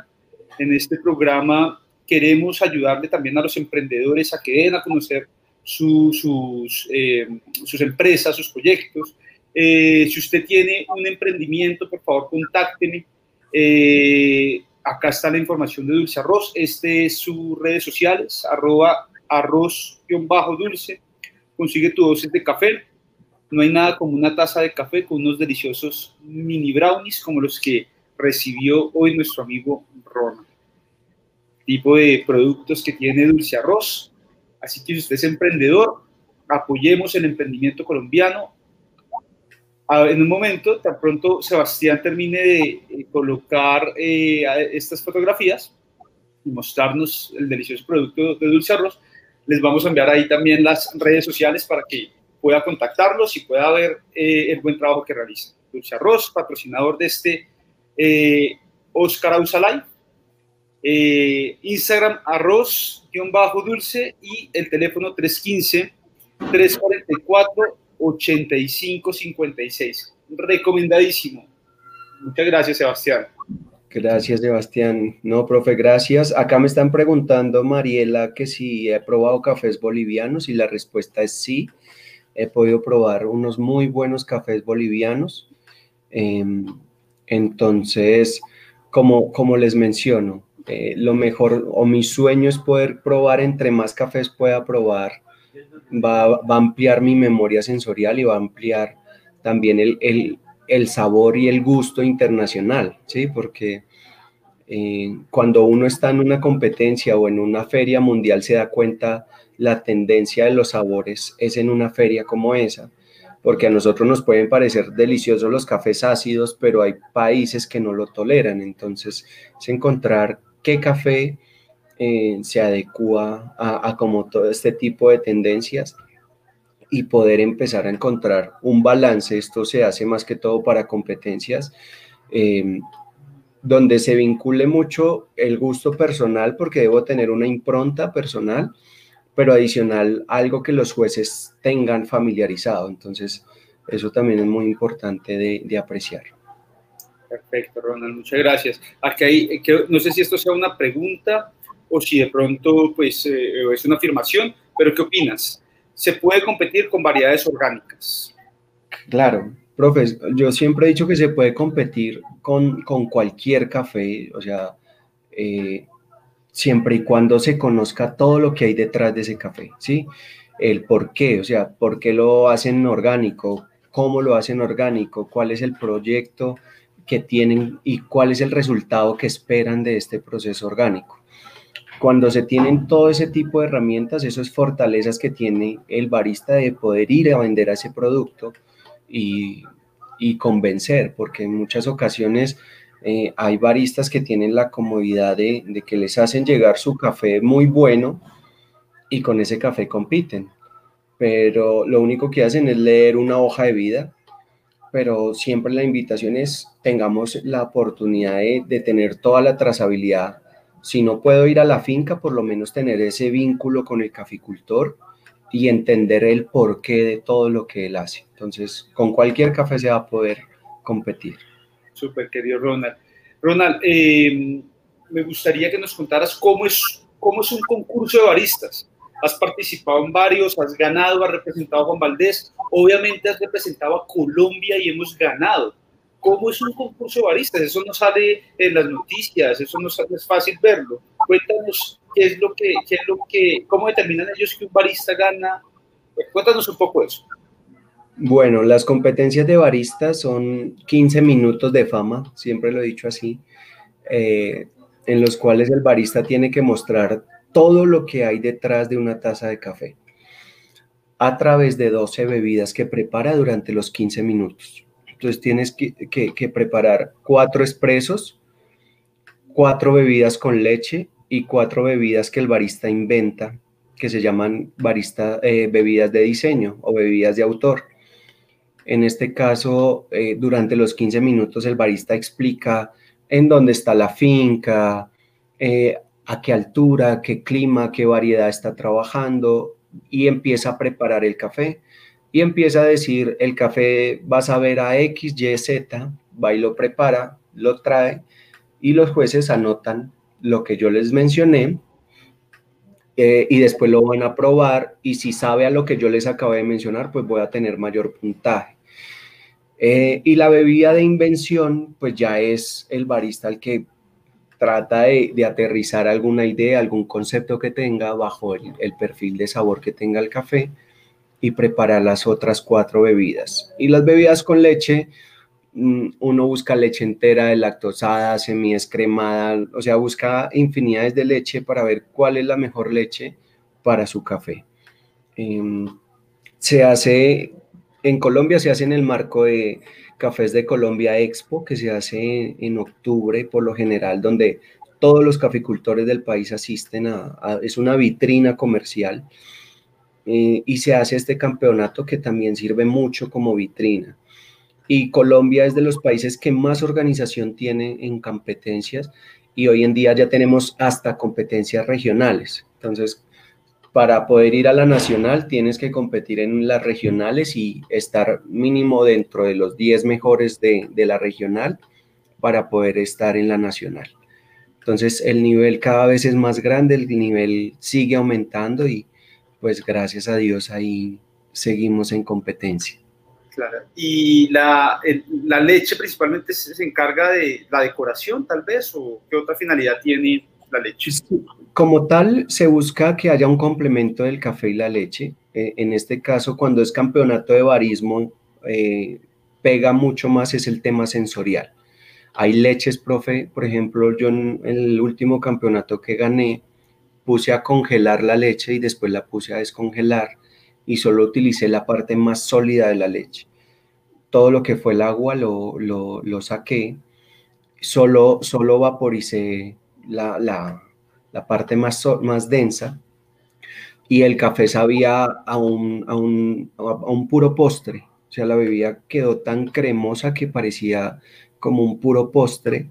En este programa queremos ayudarle también a los emprendedores a que den a conocer sus, eh, sus empresas, sus proyectos. Eh, si usted tiene un emprendimiento, por favor, contácteme. Eh, acá está la información de Dulce Arroz. Este es sus redes sociales, arroba arroz-dulce. Consigue tu dosis de café no hay nada como una taza de café con unos deliciosos mini brownies como los que recibió hoy nuestro amigo Ronald. Tipo de productos que tiene Dulce Arroz. Así que si usted es emprendedor, apoyemos el emprendimiento colombiano. En un momento, tan pronto Sebastián termine de eh, colocar eh, estas fotografías y mostrarnos el delicioso producto de Dulce Arroz, les vamos a enviar ahí también las redes sociales para que pueda contactarlos y pueda ver eh, el buen trabajo que realizan. Dulce Arroz, patrocinador de este eh, Oscar Ausalay. Instagram arroz-dulce y el teléfono 315-344-8556. Recomendadísimo. Muchas gracias, Sebastián. Gracias, Sebastián. No, profe, gracias. Acá me están preguntando, Mariela, que si he probado cafés bolivianos y la respuesta es sí he podido probar unos muy buenos cafés bolivianos. Em, entonces, como, como les menciono, eh, lo mejor o mi sueño es poder probar entre más cafés pueda probar, va, va a ampliar mi memoria sensorial y va a ampliar también el, el, el sabor y el gusto internacional, ¿sí? Porque eh, cuando uno está en una competencia o en una feria mundial se da cuenta la tendencia de los sabores es en una feria como esa, porque a nosotros nos pueden parecer deliciosos los cafés ácidos, pero hay países que no lo toleran, entonces es encontrar qué café eh, se adecua a, como todo este tipo de tendencias y poder empezar a encontrar un balance, esto se hace más que todo para competencias, eh, donde se vincule mucho el gusto personal, porque debo tener una impronta personal, pero adicional algo que los jueces tengan familiarizado. Entonces, eso también es muy importante de, apreciar. Perfecto, Ronald, muchas gracias. Aquí hay, eh, no sé si esto sea una pregunta o si de pronto pues, eh, es una afirmación, pero ¿qué opinas? ¿Se puede competir con variedades orgánicas? Claro, profe, yo siempre he dicho que se puede competir con, con cualquier café, o sea, eh, siempre y cuando se conozca todo lo que hay detrás de ese café, ¿sí? El por qué, o sea, por qué lo hacen orgánico, cómo lo hacen orgánico, cuál es el proyecto que tienen y cuál es el resultado que esperan de este proceso orgánico. Cuando se tienen todo ese tipo de herramientas, eso es fortalezas que tiene el barista de poder ir a vender a ese producto y, y convencer, porque en muchas ocasiones eh, hay baristas que tienen la comodidad de, que les hacen llegar su café muy bueno y con ese café compiten. Pero lo único que hacen es leer una hoja de vida pero siempre la invitación es tengamos la oportunidad de, de tener toda la trazabilidad. Si no puedo ir a la finca, por lo menos tener ese vínculo con el caficultor y entender el porqué de todo lo que él hace. Entonces, con cualquier café se va a poder competir. Súper, querido Ronald. Ronald, eh, me gustaría que nos contaras cómo es, cómo es un concurso de baristas. Has participado en varios, has ganado, has representado a Juan Valdés, obviamente has representado a Colombia y hemos ganado. ¿Cómo es un concurso de baristas? Eso no sale en las noticias, eso no es fácil verlo. Cuéntanos qué es lo que, qué es lo que, cómo determinan ellos que un barista gana. Cuéntanos un poco eso. Bueno, las competencias de barista son 15 minutos de fama, siempre lo he dicho así, eh, en los cuales el barista tiene que mostrar todo lo que hay detrás de una taza de café a través de 12 bebidas que prepara durante los 15 minutos. Entonces tienes que, preparar cuatro expresos, cuatro bebidas con leche y cuatro bebidas que el barista inventa, que se llaman barista, eh, bebidas de diseño o bebidas de autor. En este caso, eh, durante los 15 minutos el barista explica en dónde está la finca, eh, a qué altura, qué clima, qué variedad está trabajando y empieza a preparar el café y empieza a decir, el café vas a ver a X, Y, Z, va y lo prepara, lo trae y los jueces anotan lo que yo les mencioné eh, y después lo van a probar y si sabe a lo que yo les acabé de mencionar, pues voy a tener mayor puntaje. Eh, y la bebida de invención, pues ya es el barista el que trata de, aterrizar alguna idea, algún concepto que tenga bajo el, el perfil de sabor que tenga el café y preparar las otras cuatro bebidas. Y las bebidas con leche, Mm, uno busca leche entera, lactosada, semi-escremada, o sea, busca infinidades de leche para ver cuál es la mejor leche para su café. Em, se hace, en Colombia se hace en el marco de Cafés de Colombia Expo, que se hace en octubre por lo general, donde todos los caficultores del país asisten a, es una vitrina comercial, eh, y se hace este campeonato que también sirve mucho como vitrina y Colombia es de los países que más organización tiene en competencias y hoy en día ya tenemos hasta competencias regionales. Entonces, para poder ir a la nacional tienes que competir en las regionales y estar mínimo dentro de los 10 mejores de, de la regional para poder estar en la nacional. Entonces el nivel cada vez es más grande, el nivel sigue aumentando y pues gracias a Dios ahí seguimos en competencia. ¿Y la, la leche principalmente se, encarga de la decoración, tal vez? ¿O qué otra finalidad tiene la leche? Como tal, se busca que haya un complemento del café y la leche. Eh, en este caso, cuando es campeonato de barismo, eh, pega mucho más es el tema sensorial. Hay leches, profe, por ejemplo, yo en el último campeonato que gané, puse a congelar la leche y después la puse a descongelar y solo utilicé la parte más sólida de la leche. Todo lo que fue el agua lo, lo, saqué, solo, solo vaporicé la, la, la parte más, más densa y el café sabía a un, a un, a un puro postre. O sea, la bebida quedó tan cremosa que parecía como un puro postre.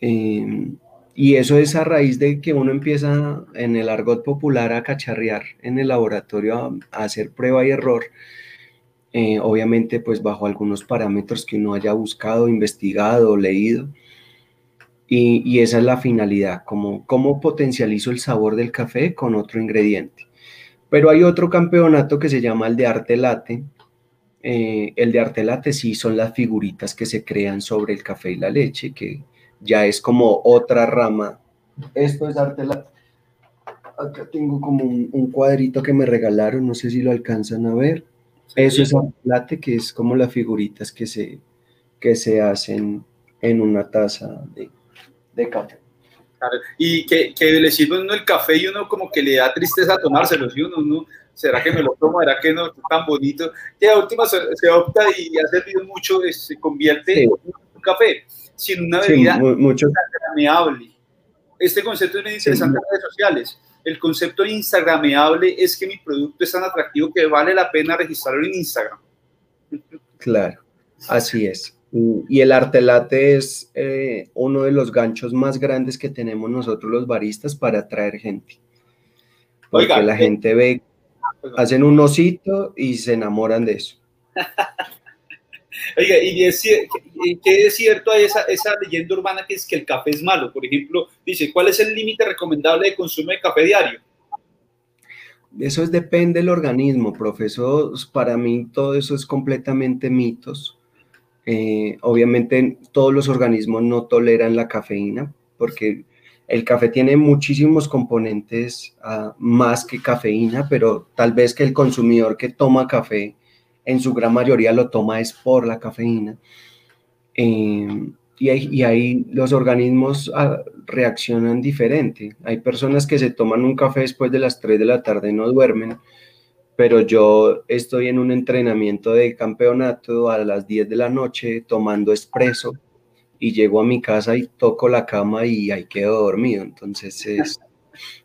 Eh, y eso es a raíz de que uno empieza en el argot popular a cacharrear en el laboratorio, a, hacer prueba y error, eh, obviamente pues bajo algunos parámetros que uno haya buscado, investigado, leído. Y, esa es la finalidad, como cómo potencializo el sabor del café con otro ingrediente. Pero hay otro campeonato que se llama el de arte late. Eh, el de arte late sí son las figuritas que se crean sobre el café y la leche, que ya es como otra rama. Esto es arte late. Acá tengo como un, cuadrito que me regalaron, no sé si lo alcanzan a ver. Eso es arte late, que es como las figuritas que se, que se hacen en una taza de, de café. Y que, que, le sirve uno el café y uno como que le da tristeza tomárselo, y uno, no, ¿será que me lo tomo? ¿Será que no? Tan bonito. Que a última se, opta y ha servido mucho, se convierte en un café sin una bebida mucho. instagrameable. Este concepto es muy interesante en redes sociales. El concepto instagrameable es que mi producto es tan atractivo que vale la pena registrarlo en Instagram. Claro. Así es. Y el arte latte es eh, uno de los ganchos más grandes que tenemos nosotros los baristas para atraer gente. Porque la eh, gente ve, hacen un osito y se enamoran de eso. Oiga, ¿y es cierto hay esa, esa leyenda urbana que es que el café es malo? Por ejemplo, dice, ¿cuál es el límite recomendable de consumo de café diario? Eso es, depende del organismo, profesor. Para mí todo eso es completamente mitos eh, obviamente todos los organismos no toleran la cafeína porque el café tiene muchísimos componentes ah, más que cafeína, pero tal vez que el consumidor que toma café en su gran mayoría lo toma es por la cafeína. Em, y, ahí, los organismos ah, reaccionan diferente. Hay personas que se toman un café después de las 3 de la tarde y no duermen, pero yo estoy en un entrenamiento de campeonato a las 10 de la noche tomando espresso y llego a mi casa y toco la cama y ahí quedo dormido. Entonces, es,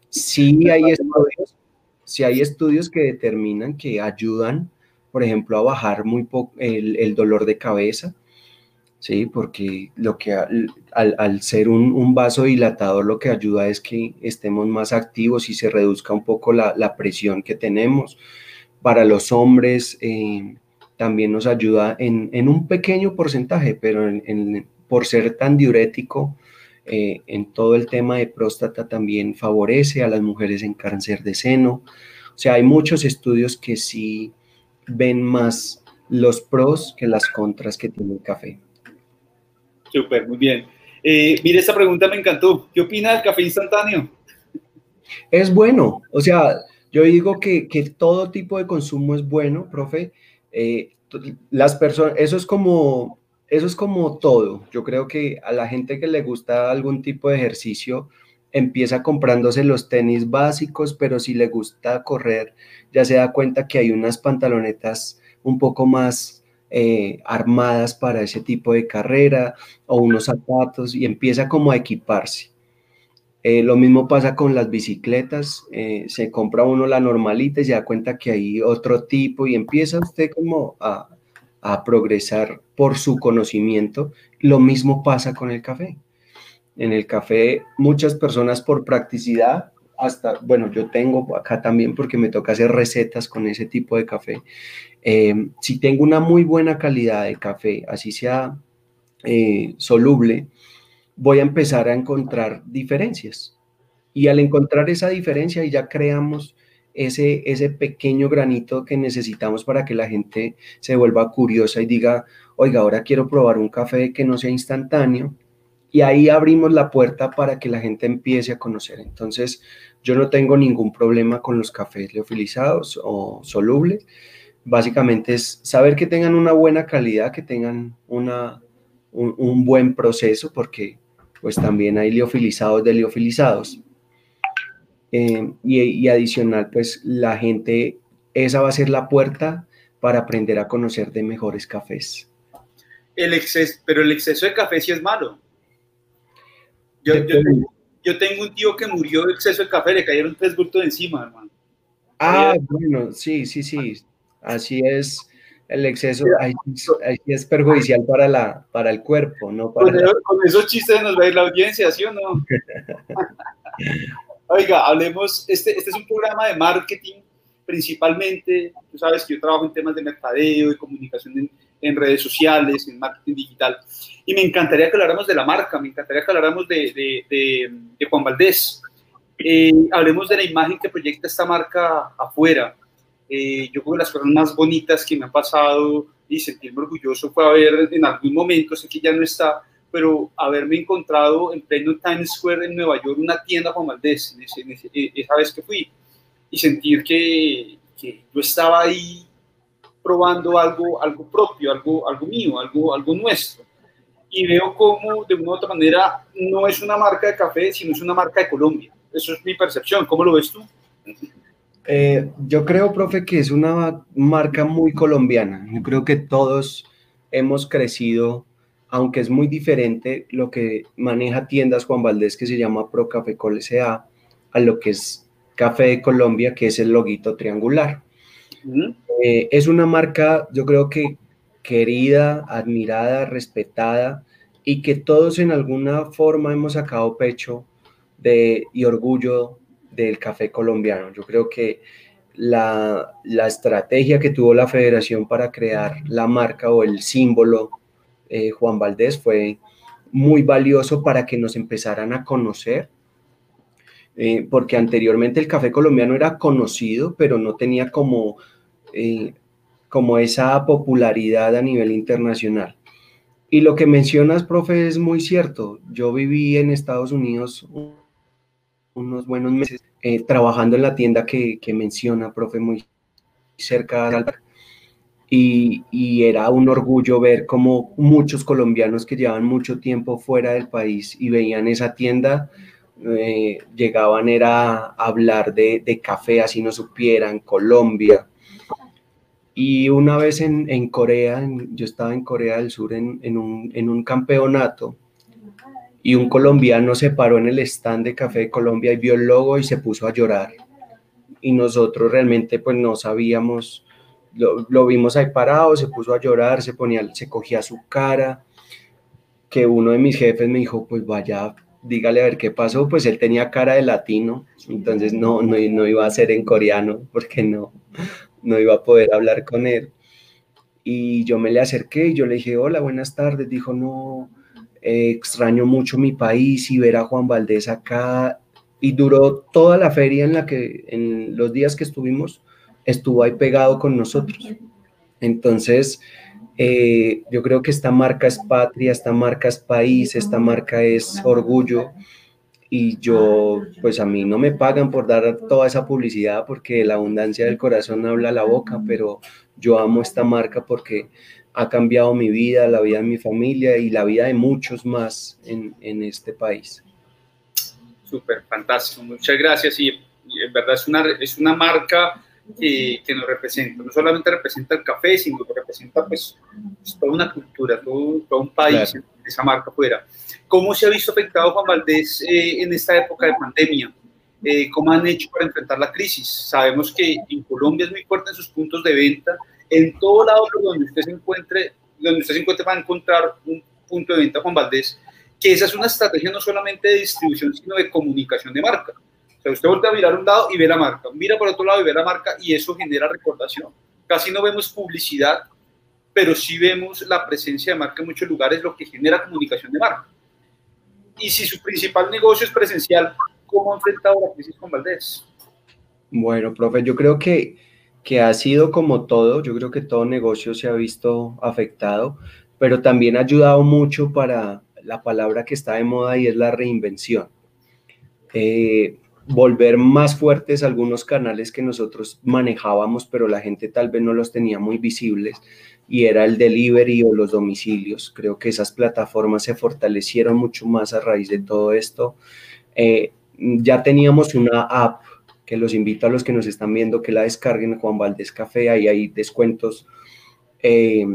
sí hay estudios, sí hay estudios que determinan que ayudan, por ejemplo, a bajar muy el, el, dolor de cabeza, ¿sí? Porque lo que al, al, ser un, un, vaso dilatador lo que ayuda es que estemos más activos y se reduzca un poco la, la presión que tenemos para los hombres eh, también nos ayuda en, un pequeño porcentaje, pero por ser tan diurético, eh, en todo el tema de próstata también favorece a las mujeres en cáncer de seno. O sea, hay muchos estudios que sí ven más los pros que las contras que tiene el café. Súper, muy bien. Eh, mire, esta pregunta me encantó. ¿Qué opina del café instantáneo? Es bueno, o sea, yo digo que, todo tipo de consumo es bueno, profe. Eh, las personas, eso es como, eso es como todo. Yo creo que a la gente que le gusta algún tipo de ejercicio, empieza comprándose los tenis básicos, pero si le gusta correr, ya se da cuenta que hay unas pantalonetas un poco más eh, armadas para ese tipo de carrera o unos zapatos y empieza como a equiparse. Eh, lo mismo pasa con las bicicletas, eh, se compra uno la normalita y se da cuenta que hay otro tipo y empieza usted como a, progresar por su conocimiento. Lo mismo pasa con el café. En el café muchas personas por practicidad, hasta, bueno, yo tengo acá también porque me toca hacer recetas con ese tipo de café. Eh, si tengo una muy buena calidad de café, así sea soluble, voy a empezar a encontrar diferencias. Y al encontrar esa diferencia ya creamos ese, ese pequeño granito que necesitamos para que la gente se vuelva curiosa y diga, oiga, ahora quiero probar un café que no sea instantáneo. Y ahí abrimos la puerta para que la gente empiece a conocer. Entonces, yo no tengo ningún problema con los cafés leofilizados o solubles. Básicamente es saber que tengan una buena calidad, que tengan una, un, buen proceso, porque pues también hay liofilizados de liofilizados. Eh, y, adicional, pues la gente, esa va a ser la puerta para aprender a conocer de mejores cafés. El exceso, pero el exceso de café sí es malo. Yo, tengo, un tío que murió de exceso de café, le cayeron tres bultos encima, hermano. Ah, bueno, sí, sí, sí. Así es el exceso ahí, es perjudicial para, la, para el cuerpo, ¿no? con, esos chistes nos va a ir la audiencia, ¿sí o no? Oiga, hablemos, este, este es un programa de marketing principalmente, tú sabes que yo trabajo en temas de mercadeo y comunicación en, redes sociales, en marketing digital, y me encantaría que habláramos de la marca, me encantaría que habláramos de, de, de, Juan Valdés, eh, hablemos de la imagen que proyecta esta marca afuera, eh, yo creo que las cosas más bonitas que me han pasado y sentirme orgulloso fue haber en algún momento, sé que ya no está, pero haberme encontrado en pleno Times Square en Nueva York una tienda Juan Valdés, eh, esa vez que fui, y sentir que, que, yo estaba ahí probando algo, algo propio, algo, algo mío, algo, algo nuestro. Y veo cómo de una u otra manera no es una marca de café, sino es una marca de Colombia. Eso es mi percepción. ¿Cómo lo ves tú? Eh, yo creo, profe, que es una marca muy colombiana. Yo creo que todos hemos crecido, aunque es muy diferente lo que maneja tiendas Juan Valdés, que se llama Pro Café Col S.A., a lo que es Café de Colombia, que es el loguito triangular. Eh, es una marca, yo creo que querida, admirada, respetada y que todos en alguna forma hemos sacado pecho de, y orgullo del café colombiano. Yo creo que la, estrategia que tuvo la federación para crear la marca o el símbolo eh, Juan Valdés fue muy valioso para que nos empezaran a conocer, eh, porque anteriormente el café colombiano era conocido, pero no tenía como, eh, como esa popularidad a nivel internacional. Y lo que mencionas, profe, es muy cierto. Yo viví en Estados Unidos unos buenos meses eh, trabajando en la tienda que, menciona, profe, muy cerca de y, y, era un orgullo ver cómo muchos colombianos que llevaban mucho tiempo fuera del país y veían esa tienda, eh, llegaban era a hablar de, café, así no supieran, Colombia. Y una vez en, en Corea, yo estaba en Corea del Sur en, en, un, en un campeonato y un colombiano se paró en el stand de Café de Colombia y vio el logo y se puso a llorar. Y nosotros realmente pues no sabíamos, lo, vimos ahí parado, se puso a llorar, se ponía, se cogía su cara, que uno de mis jefes me dijo, pues vaya, dígale a ver qué pasó, pues él tenía cara de latino, entonces no, no, no iba a ser en coreano porque no, no iba a poder hablar con él. Y yo me le acerqué y yo le dije, hola, buenas tardes. Dijo, no, extraño mucho mi país y ver a Juan Valdés acá. Y duró toda la feria en la que, en los días que estuvimos, estuvo ahí pegado con nosotros. Entonces, eh, yo creo que esta marca es patria, esta marca es país, esta marca es orgullo. Y yo, pues a mí no me pagan por dar toda esa publicidad porque la abundancia del corazón habla la boca, pero yo amo esta marca porque ha cambiado mi vida, la vida de mi familia y la vida de muchos más en, en este país. Súper, fantástico, muchas gracias. Y, en verdad es una, es una marca que, que, nos representa, no solamente representa el café, sino que representa pues, pues toda una cultura, todo, todo un país, esa marca fuera. ¿Cómo se ha visto afectado Juan Valdés eh, en esta época de pandemia? Eh, ¿Cómo han hecho para enfrentar la crisis? Sabemos que en Colombia es muy fuerte en sus puntos de venta, en todo lado donde usted se encuentre, donde usted se encuentre va a encontrar un punto de venta Juan Valdés, que esa es una estrategia no solamente de distribución, sino de comunicación de marca. O sea, usted vuelve a mirar un lado y ve la marca, mira por otro lado y ve la marca y eso genera recordación. Casi no vemos publicidad, pero sí vemos la presencia de marca en muchos lugares, lo que genera comunicación de marca. Y si su principal negocio es presencial, ¿cómo ha enfrentado la crisis con Valdés? Bueno, profe, yo creo que que ha sido como todo, yo creo que todo negocio se ha visto afectado, pero también ha ayudado mucho para la palabra que está de moda y es la reinvención. Eh, volver más fuertes algunos canales que nosotros manejábamos, pero la gente tal vez no los tenía muy visibles, y era el delivery o los domicilios. Creo que esas plataformas se fortalecieron mucho más a raíz de todo esto. Eh, ya teníamos una app que los invito a los que nos están viendo que la descarguen, Juan Valdés Café, ahí hay descuentos. Eh,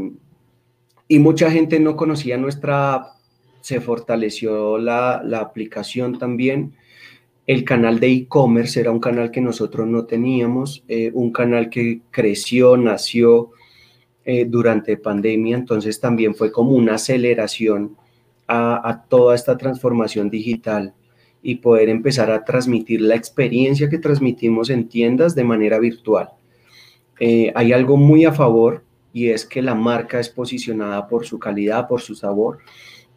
y mucha gente no conocía nuestra app, se fortaleció la, la aplicación también. El canal de e-commerce era un canal que nosotros no teníamos, eh, un canal que creció, nació eh, durante pandemia, entonces también fue como una aceleración a, a toda esta transformación digital y poder empezar a transmitir la experiencia que transmitimos en tiendas de manera virtual. Eh, hay algo muy a favor y es que la marca es posicionada por su calidad, por su sabor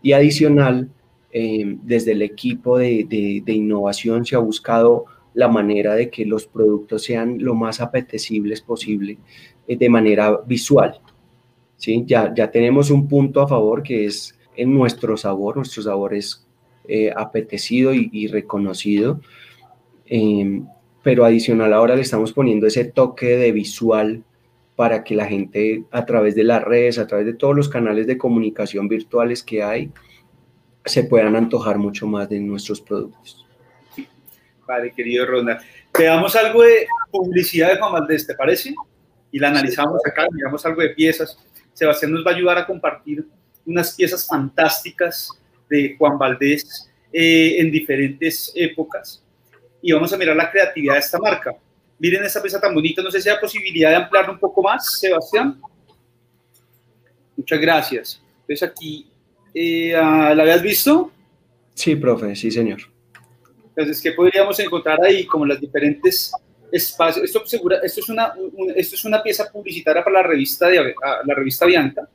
y adicional, eh, desde el equipo de, de, innovación se ha buscado la manera de que los productos sean lo más apetecibles posible de manera visual. ¿sí? Ya, ya tenemos un punto a favor que es en nuestro sabor, nuestro sabor es eh, apetecido y, reconocido. Em, pero adicional ahora le estamos poniendo ese toque de visual para que la gente a través de las redes, a través de todos los canales de comunicación virtuales que hay, se puedan antojar mucho más de nuestros productos. Vale, querido Ronald. Veamos algo de publicidad de Juan Valdés, ¿te parece? Y la analizamos acá, miramos algo de piezas. Sebastián nos va a ayudar a compartir unas piezas fantásticas de Juan Valdés eh, en diferentes épocas. Y vamos a mirar la creatividad de esta marca. Miren esta pieza tan bonita, no sé si hay posibilidad de ampliarlo un poco más, Sebastián. Muchas gracias. Entonces aquí, eh, ah, ¿la habías visto? Sí, profe, sí, señor. Entonces, ¿qué podríamos encontrar ahí? Como las diferentes espacios. Esto, segura, esto, es, una, esto es una pieza publicitaria para la revista, de, la revista Bianca.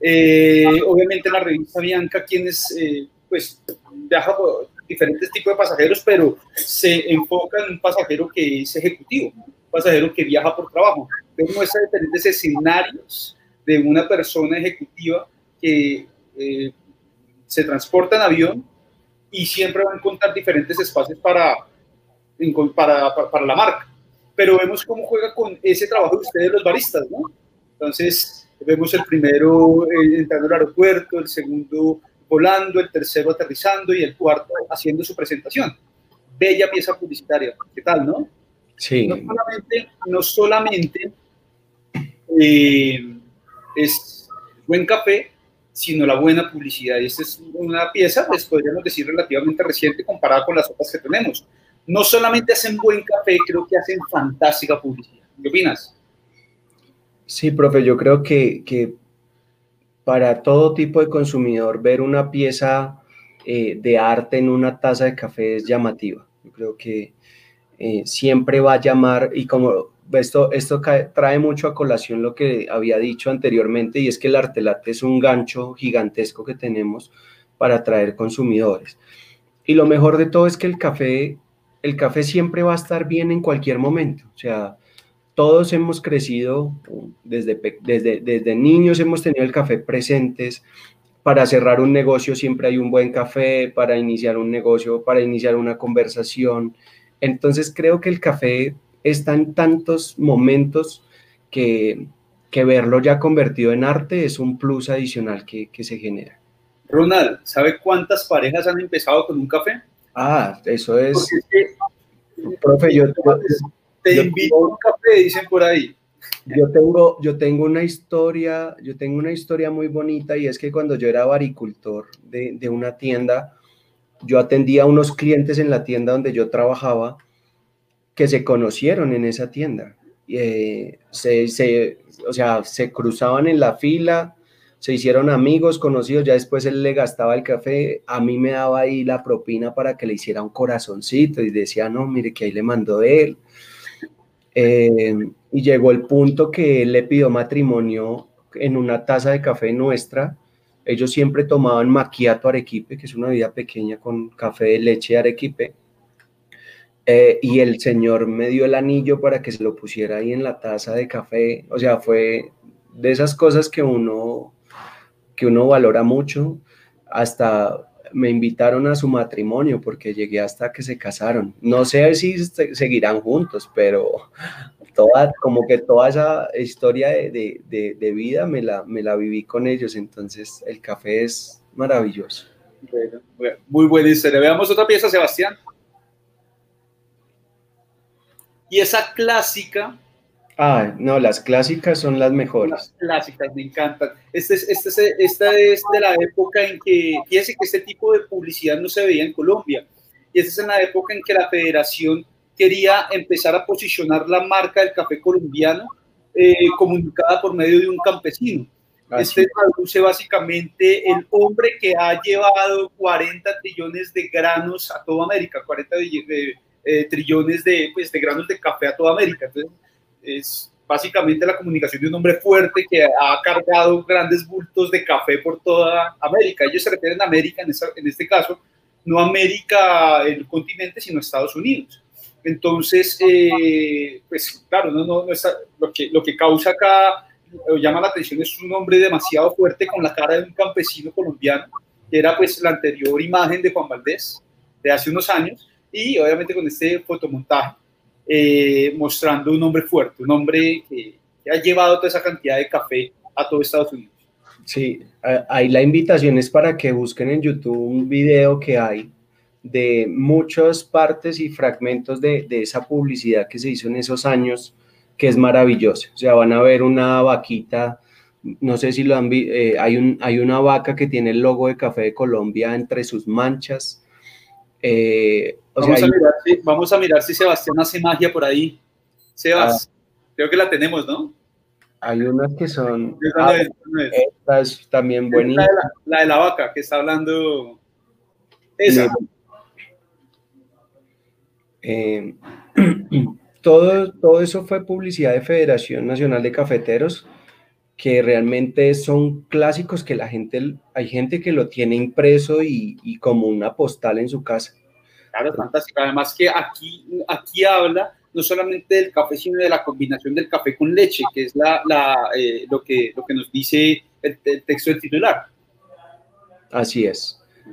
Eh, obviamente la revista Bianca, quienes eh, pues viaja por diferentes tipos de pasajeros, pero se enfoca en un pasajero que es ejecutivo, un pasajero que viaja por trabajo. Entonces muestra diferentes escenarios de una persona ejecutiva que eh, se transporta en avión y siempre va a encontrar diferentes espacios para, para, para, la marca. Pero vemos cómo juega con ese trabajo de ustedes los baristas, ¿no? Entonces, vemos el primero eh, entrando al aeropuerto, el segundo volando, el tercero aterrizando y el cuarto haciendo su presentación. Bella pieza publicitaria. ¿Qué tal, no? Sí. No solamente, no solamente eh, es buen café, sino la buena publicidad. Y esta es una pieza, pues podríamos decir, relativamente reciente comparada con las otras que tenemos. No solamente hacen buen café, creo que hacen fantástica publicidad. ¿Qué opinas? Sí, profe, yo creo que, que para todo tipo de consumidor ver una pieza eh, de arte en una taza de café es llamativa. Yo creo que eh, siempre va a llamar, y como esto, esto trae mucho a colación lo que había dicho anteriormente, y es que el artelate es un gancho gigantesco que tenemos para atraer consumidores. Y lo mejor de todo es que el café, el café siempre va a estar bien en cualquier momento. O sea, todos hemos crecido desde, desde, desde niños, hemos tenido el café presentes. Para cerrar un negocio siempre hay un buen café, para iniciar un negocio, para iniciar una conversación. Entonces creo que el café está en tantos momentos que, que verlo ya convertido en arte es un plus adicional que, que se genera. Ronald, ¿sabe cuántas parejas han empezado con un café? Ah, eso es... profe, yo, te invito a un café, dicen por ahí. Yo tengo, yo tengo una historia, yo tengo una historia muy bonita y es que cuando yo era baricultor de, de una tienda, yo atendía a unos clientes en la tienda donde yo trabajaba que se conocieron en esa tienda. Eh, se, se, o sea, se cruzaban en la fila, se hicieron amigos, conocidos, ya después él le gastaba el café, a mí me daba ahí la propina para que le hiciera un corazoncito y decía, no, mire que ahí le mandó él. Eh, y llegó el punto que él le pidió matrimonio en una taza de café nuestra. Ellos siempre tomaban maquiato arequipe, que es una bebida pequeña con café de leche arequipe. Eh, y el señor me dio el anillo para que se lo pusiera ahí en la taza de café. O sea, fue de esas cosas que uno, que uno valora mucho. Hasta me invitaron a su matrimonio porque llegué hasta que se casaron. No sé si seguirán juntos, pero toda, como que toda esa historia de, de, de, vida me la, me la viví con ellos. Entonces, el café es maravilloso. muy buena historia. Veamos otra pieza, Sebastián. Y esa clásica Ah, no, las clásicas son las mejores. Las clásicas, me encantan. Este es, este es, esta es de la época en que, fíjense que este tipo de publicidad no se veía en Colombia. Y esta es en la época en que la federación quería empezar a posicionar la marca del café colombiano eh, comunicada por medio de un campesino. este traduce básicamente el hombre que ha llevado 40 trillones de granos a toda América, 40 eh, trillones de, pues, de granos de café a toda América. Entonces, es básicamente la comunicación de un hombre fuerte que ha cargado grandes bultos de café por toda América. Ellos se refieren a América en, este caso, no América el continente, sino Estados Unidos. Entonces, eh, pues claro, no, no, lo, que, lo que causa acá, llama la atención, es un hombre demasiado fuerte con la cara de un campesino colombiano, que era pues la anterior imagen de Juan Valdés de hace unos años, y obviamente con este fotomontaje eh, mostrando un hombre fuerte, un hombre que, ha llevado toda esa cantidad de café a todo Estados Unidos. Sí, ahí la invitación es para que busquen en YouTube un video que hay de muchas partes y fragmentos de, esa publicidad que se hizo en esos años, que es maravilloso. O sea, van a ver una vaquita, no sé si lo han visto, eh, hay, un, hay una vaca que tiene el logo de Café de Colombia entre sus manchas. Eh, vamos, a mirar si, vamos, a mirar si, Sebastián hace magia por ahí. Sebas, ah. creo que la tenemos, ¿no? Hay unas que son. Ah, es, no es. esta es también buenísima. la, la de la vaca que está hablando. Esa. Eh, todo, todo eso fue publicidad de Federación Nacional de Cafeteros, que realmente son clásicos que la gente, hay gente que lo tiene impreso y, y como una postal en su casa. Claro, fantástico. Además que aquí, aquí habla no solamente del café, sino de la combinación del café con leche, que es la, la, eh, lo, que, lo que nos dice el, el texto del titular. Así.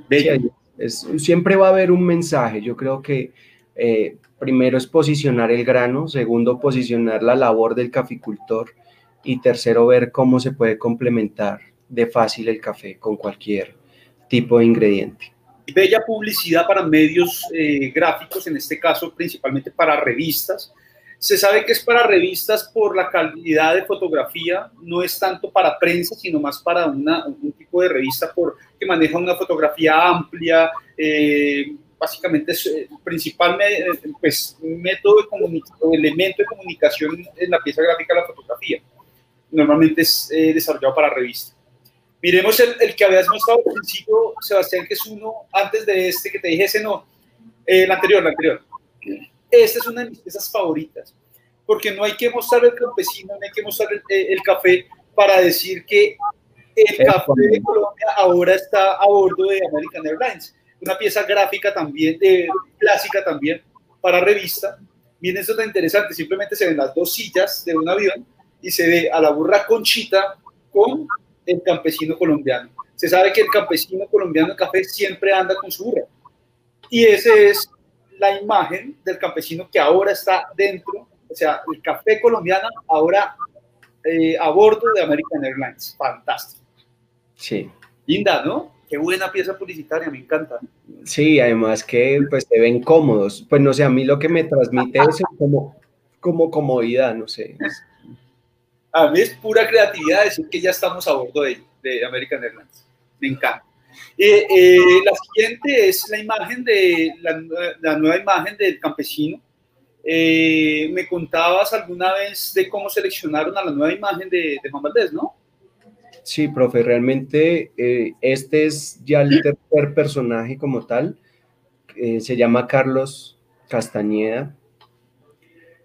Sí, es- siempre va a haber un mensaje. Yo creo que eh, primero es posicionar el grano, segundo posicionar la labor del caficultor y tercero ver cómo se puede complementar de fácil el café con cualquier tipo de ingrediente. Bella publicidad para medios eh, gráficos, en este caso principalmente para revistas. Se sabe que es para revistas por la calidad de fotografía, no es tanto para prensa, sino más para un tipo de revista por, que maneja una fotografía amplia, eh, básicamente es el principal me- pues, método de comunicación, elemento de comunicación en la pieza gráfica la fotografía. Normalmente es eh, desarrollado para revista. Miremos el, el que habías mostrado al principio, Sebastián, que es uno antes de este que te dije, ese no, eh, el anterior, el anterior. Esta es una de mis piezas favoritas, porque no hay que mostrar el campesino, no hay que mostrar el, eh, el café para decir que el café de. Colombia ahora está a bordo de American Airlines. Una pieza gráfica también, eh, clásica también, para revista. Miren, esto es tan interesante, simplemente se ven las dos sillas de un avión y se ve a la burra Conchita con el campesino colombiano. Se sabe que el campesino colombiano de café siempre anda con su burra. Y esa es la imagen del campesino que ahora está dentro, o sea, el café colombiano ahora eh, a bordo de American Airlines. Fantástico. Sí. Linda, ¿no? Qué buena pieza publicitaria, me encanta. Sí, además que pues se ven cómodos. Pues no sé, a mí lo que me transmite es como, como comodidad, no sé. A mí es pura creatividad decir que ya estamos a bordo de, de American Airlines. Me encanta. Eh, eh, la siguiente es la imagen de la, nue- la nueva imagen del campesino. Eh, me contabas alguna vez de cómo seleccionaron a la nueva imagen de, de Juan Valdés, ¿no? Sí, profe, realmente eh, este es ya el tercer personaje como tal. se llama Carlos Castañeda.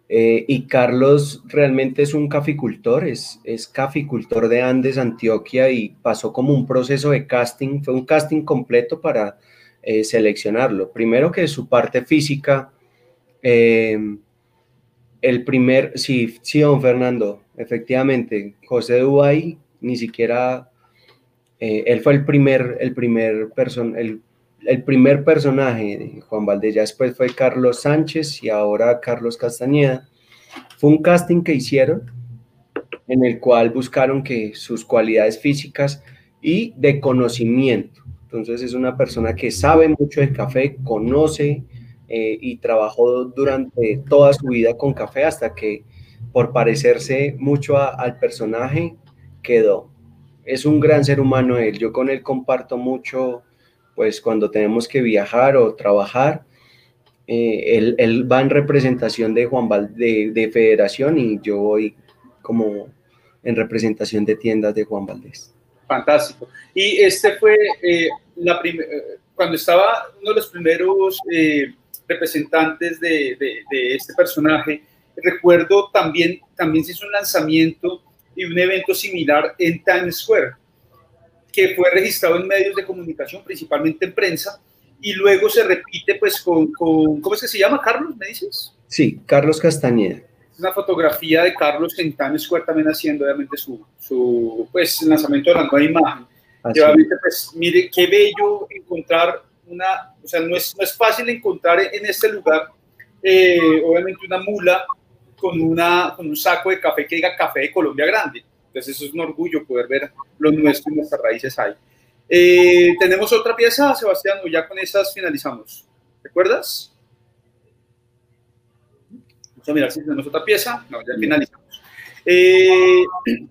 Eh, y Carlos realmente es un caficultor, es, es caficultor de Andes, Antioquia, y pasó como un proceso de casting, fue un casting completo para eh, seleccionarlo. Primero que su parte física, eh, el primer, sí, sí, don Fernando, efectivamente, José Dubay ni siquiera, él fue el primer, el primer person, el, el primer personaje de Juan Valdés, ya después fue Carlos Sánchez y ahora Carlos Castañeda. Fue un casting que hicieron en el cual buscaron que sus cualidades físicas y de conocimiento. Entonces es una persona que sabe mucho de café, conoce eh, y trabajó durante toda su vida con café hasta que por parecerse mucho al personaje quedó. Es un gran ser humano él. Yo con él comparto mucho, pues cuando tenemos que viajar o trabajar. eh, él, va en representación de Juan Val de, de Federación y yo voy como en representación de tiendas de Juan Valdés. Fantástico. Y este fue eh, la eh, cuando estaba uno de los primeros eh, representantes de este personaje. Recuerdo también, también se hizo un lanzamiento y un evento similar en Times Square, que fue registrado en medios de comunicación, principalmente en prensa, y luego se repite pues con, con ¿cómo es que se llama, Carlos? ¿Me dices? Sí, Carlos Castañeda. una fotografía de Carlos en Times Square también haciendo obviamente su, su pues, lanzamiento de la nueva imagen. Y obviamente, pues, mire, qué bello encontrar una, o sea, no es, no es fácil encontrar en este lugar, eh, obviamente, una mula con, una, con un saco de café que diga Café de Colombia Grande. Entonces, eso es un orgullo poder ver lo nuestro y nuestras raíces ahí. Eh, Tenemos otra pieza, Sebastián, o ya con esas finalizamos. ¿Recuerdas? Vamos a mirar si tenemos otra pieza. No, ya finalizamos. Eh,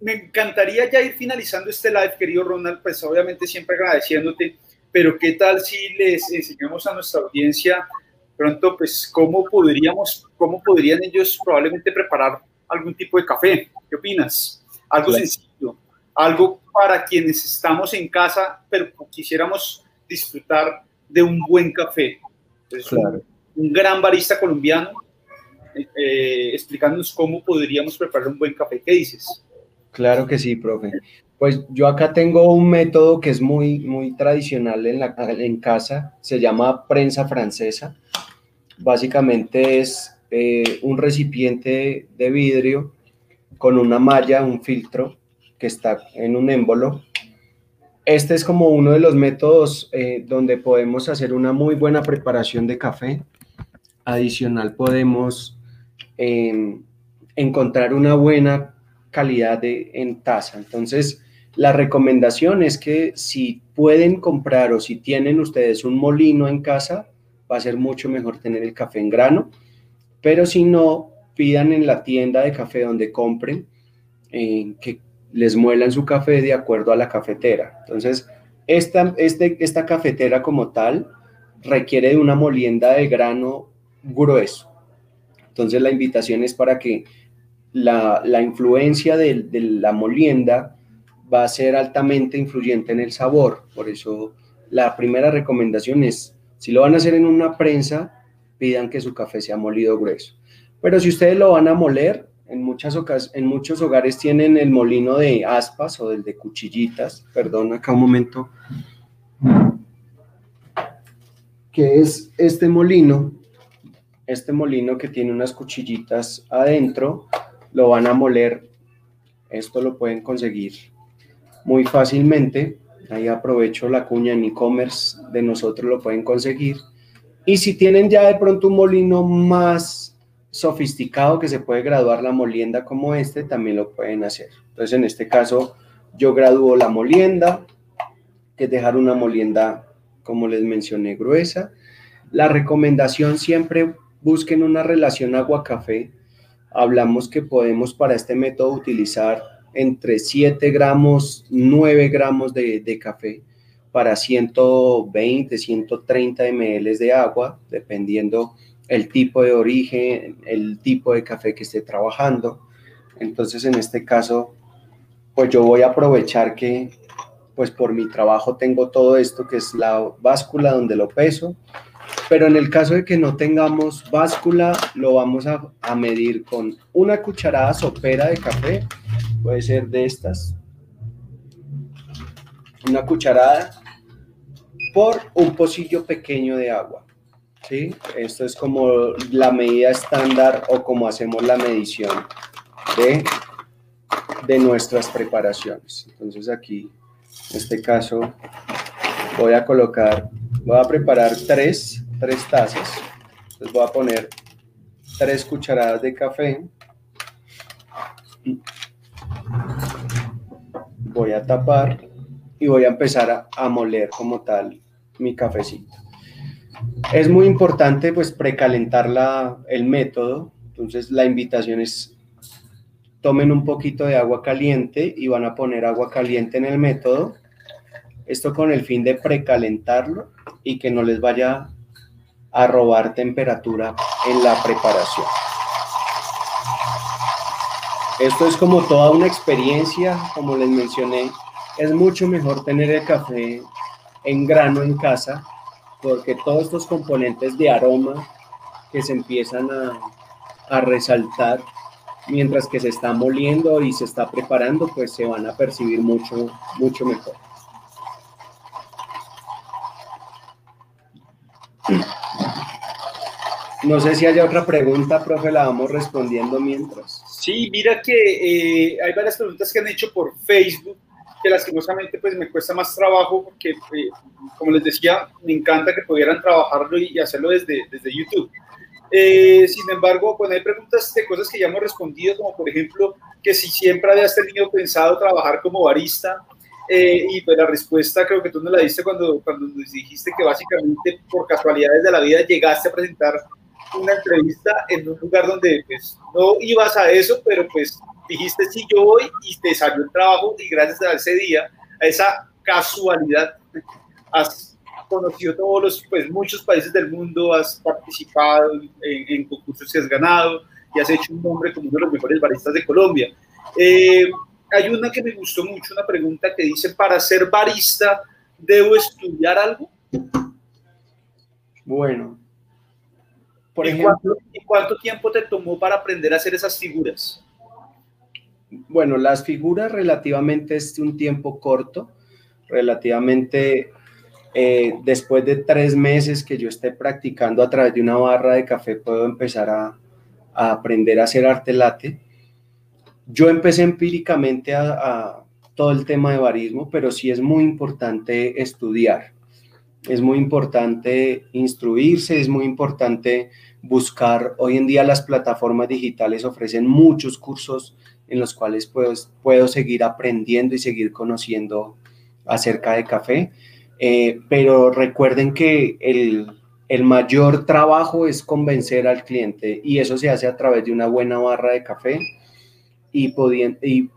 me encantaría ya ir finalizando este live, querido Ronald, pues obviamente siempre agradeciéndote, pero qué tal si les enseñamos a nuestra audiencia pronto, pues cómo podríamos, cómo podrían ellos probablemente preparar algún tipo de café. ¿Qué opinas? Algo sencillo, algo para quienes estamos en casa, pero quisiéramos disfrutar de un buen café. un, gran barista colombiano eh, explicándonos cómo podríamos preparar un buen café. ¿Qué dices? Claro que sí, profe. Pues yo acá tengo un método que es muy, muy tradicional en, la, en casa, se llama prensa francesa. Básicamente es eh, un recipiente de vidrio con una malla, un filtro que está en un émbolo. Este es como uno de los métodos eh, donde podemos hacer una muy buena preparación de café. Adicional podemos em, encontrar una buena calidad en taza. Entonces, la recomendación es que si pueden comprar o si tienen ustedes un molino en casa, va a ser mucho mejor tener el café en grano, pero si no, pidan en la tienda de café donde compren eh, que les muelan su café de acuerdo a la cafetera. Entonces, esta, este, esta cafetera como tal requiere de una molienda de grano grueso. Entonces, la invitación es para que la, influencia de la molienda va a ser altamente influyente en el sabor. Por eso la primera recomendación es, si lo van a hacer en una prensa, pidan que su café sea molido grueso. Pero si ustedes lo van a moler, en, muchas en muchos hogares tienen el molino de aspas o del de cuchillitas, perdón, acá un momento, que es este molino, este molino que tiene unas cuchillitas adentro, lo van a moler, esto lo pueden conseguir muy fácilmente. Ahí aprovecho la cuña en e-commerce de nosotros lo pueden conseguir. Y si tienen ya de pronto un molino más sofisticado que se puede graduar la molienda como este, también lo pueden hacer. Entonces, en este caso, yo gradúo la molienda, que es dejar una molienda, como les mencioné, gruesa. La recomendación siempre busquen una relación agua-café. Hablamos que podemos para este método utilizar entre 7 gramos, 9 gramos de, café para 120, 130 ml de agua, dependiendo el tipo de origen, el tipo de café que esté trabajando. Entonces, en este caso, pues yo voy a aprovechar que, pues por mi trabajo tengo todo esto que es la báscula donde lo peso, pero en el caso de que no tengamos báscula, lo vamos a, a medir con una cucharada sopera de café. Puede ser de estas, una cucharada por un pocillo pequeño de agua. ¿sí? Esto es como la medida estándar o como hacemos la medición de, de nuestras preparaciones. Entonces aquí, en este caso, voy a colocar, voy a preparar tres, tres tazas. Entonces voy a poner tres cucharadas de café voy a tapar y voy a empezar a, moler como tal mi cafecito. Es muy importante pues precalentar la, el método, entonces la invitación es tomen un poquito de agua caliente y van a poner agua caliente en el método, esto con el fin de precalentarlo y que no les vaya a robar temperatura en la preparación. Esto es como toda una experiencia, como les mencioné, es mucho mejor tener el café en grano en casa, porque todos estos componentes de aroma que se empiezan a, resaltar mientras que se está moliendo y se está preparando, pues se van a percibir mucho, mucho mejor. No sé si haya otra pregunta, profe, la vamos respondiendo mientras. Sí, mira que eh, hay varias preguntas que han hecho por Facebook que lastimosamente pues me cuesta más trabajo porque, eh, como les decía, me encanta que pudieran trabajarlo y hacerlo desde, desde YouTube. Eh, sin embargo, bueno, hay preguntas de cosas que ya hemos respondido, como por ejemplo, que si siempre habías tenido pensado trabajar como barista, y pues la respuesta creo que tú nos la diste cuando, cuando nos dijiste que básicamente por casualidades de la vida llegaste a presentar una entrevista en un lugar donde pues no ibas a eso, pero pues dijiste sí, yo voy y te salió el trabajo y gracias a ese día, a esa casualidad, has conocido todos los, pues muchos países del mundo, has participado en, concursos y has ganado y has hecho un nombre como uno de los mejores baristas de Colombia. Eh, hay una que me gustó mucho, una pregunta que dice, para ser barista, ¿debo estudiar algo? Bueno. Por ¿Y, ejemplo, cuánto, ¿Y cuánto tiempo te tomó para aprender a hacer esas figuras? Bueno, las figuras relativamente es un tiempo corto, relativamente eh, después de tres meses que yo esté practicando a través de una barra de café, puedo empezar a, aprender a hacer arte latte. Yo empecé empíricamente a, todo el tema de barismo, pero sí es muy importante estudiar, es muy importante instruirse, es muy importante buscar. Hoy en día las plataformas digitales ofrecen muchos cursos en los cuales puedo, puedo seguir aprendiendo y seguir conociendo acerca de café. Eh, pero recuerden que el, el, mayor trabajo es convencer al cliente y eso se hace a través de una buena barra de café y, y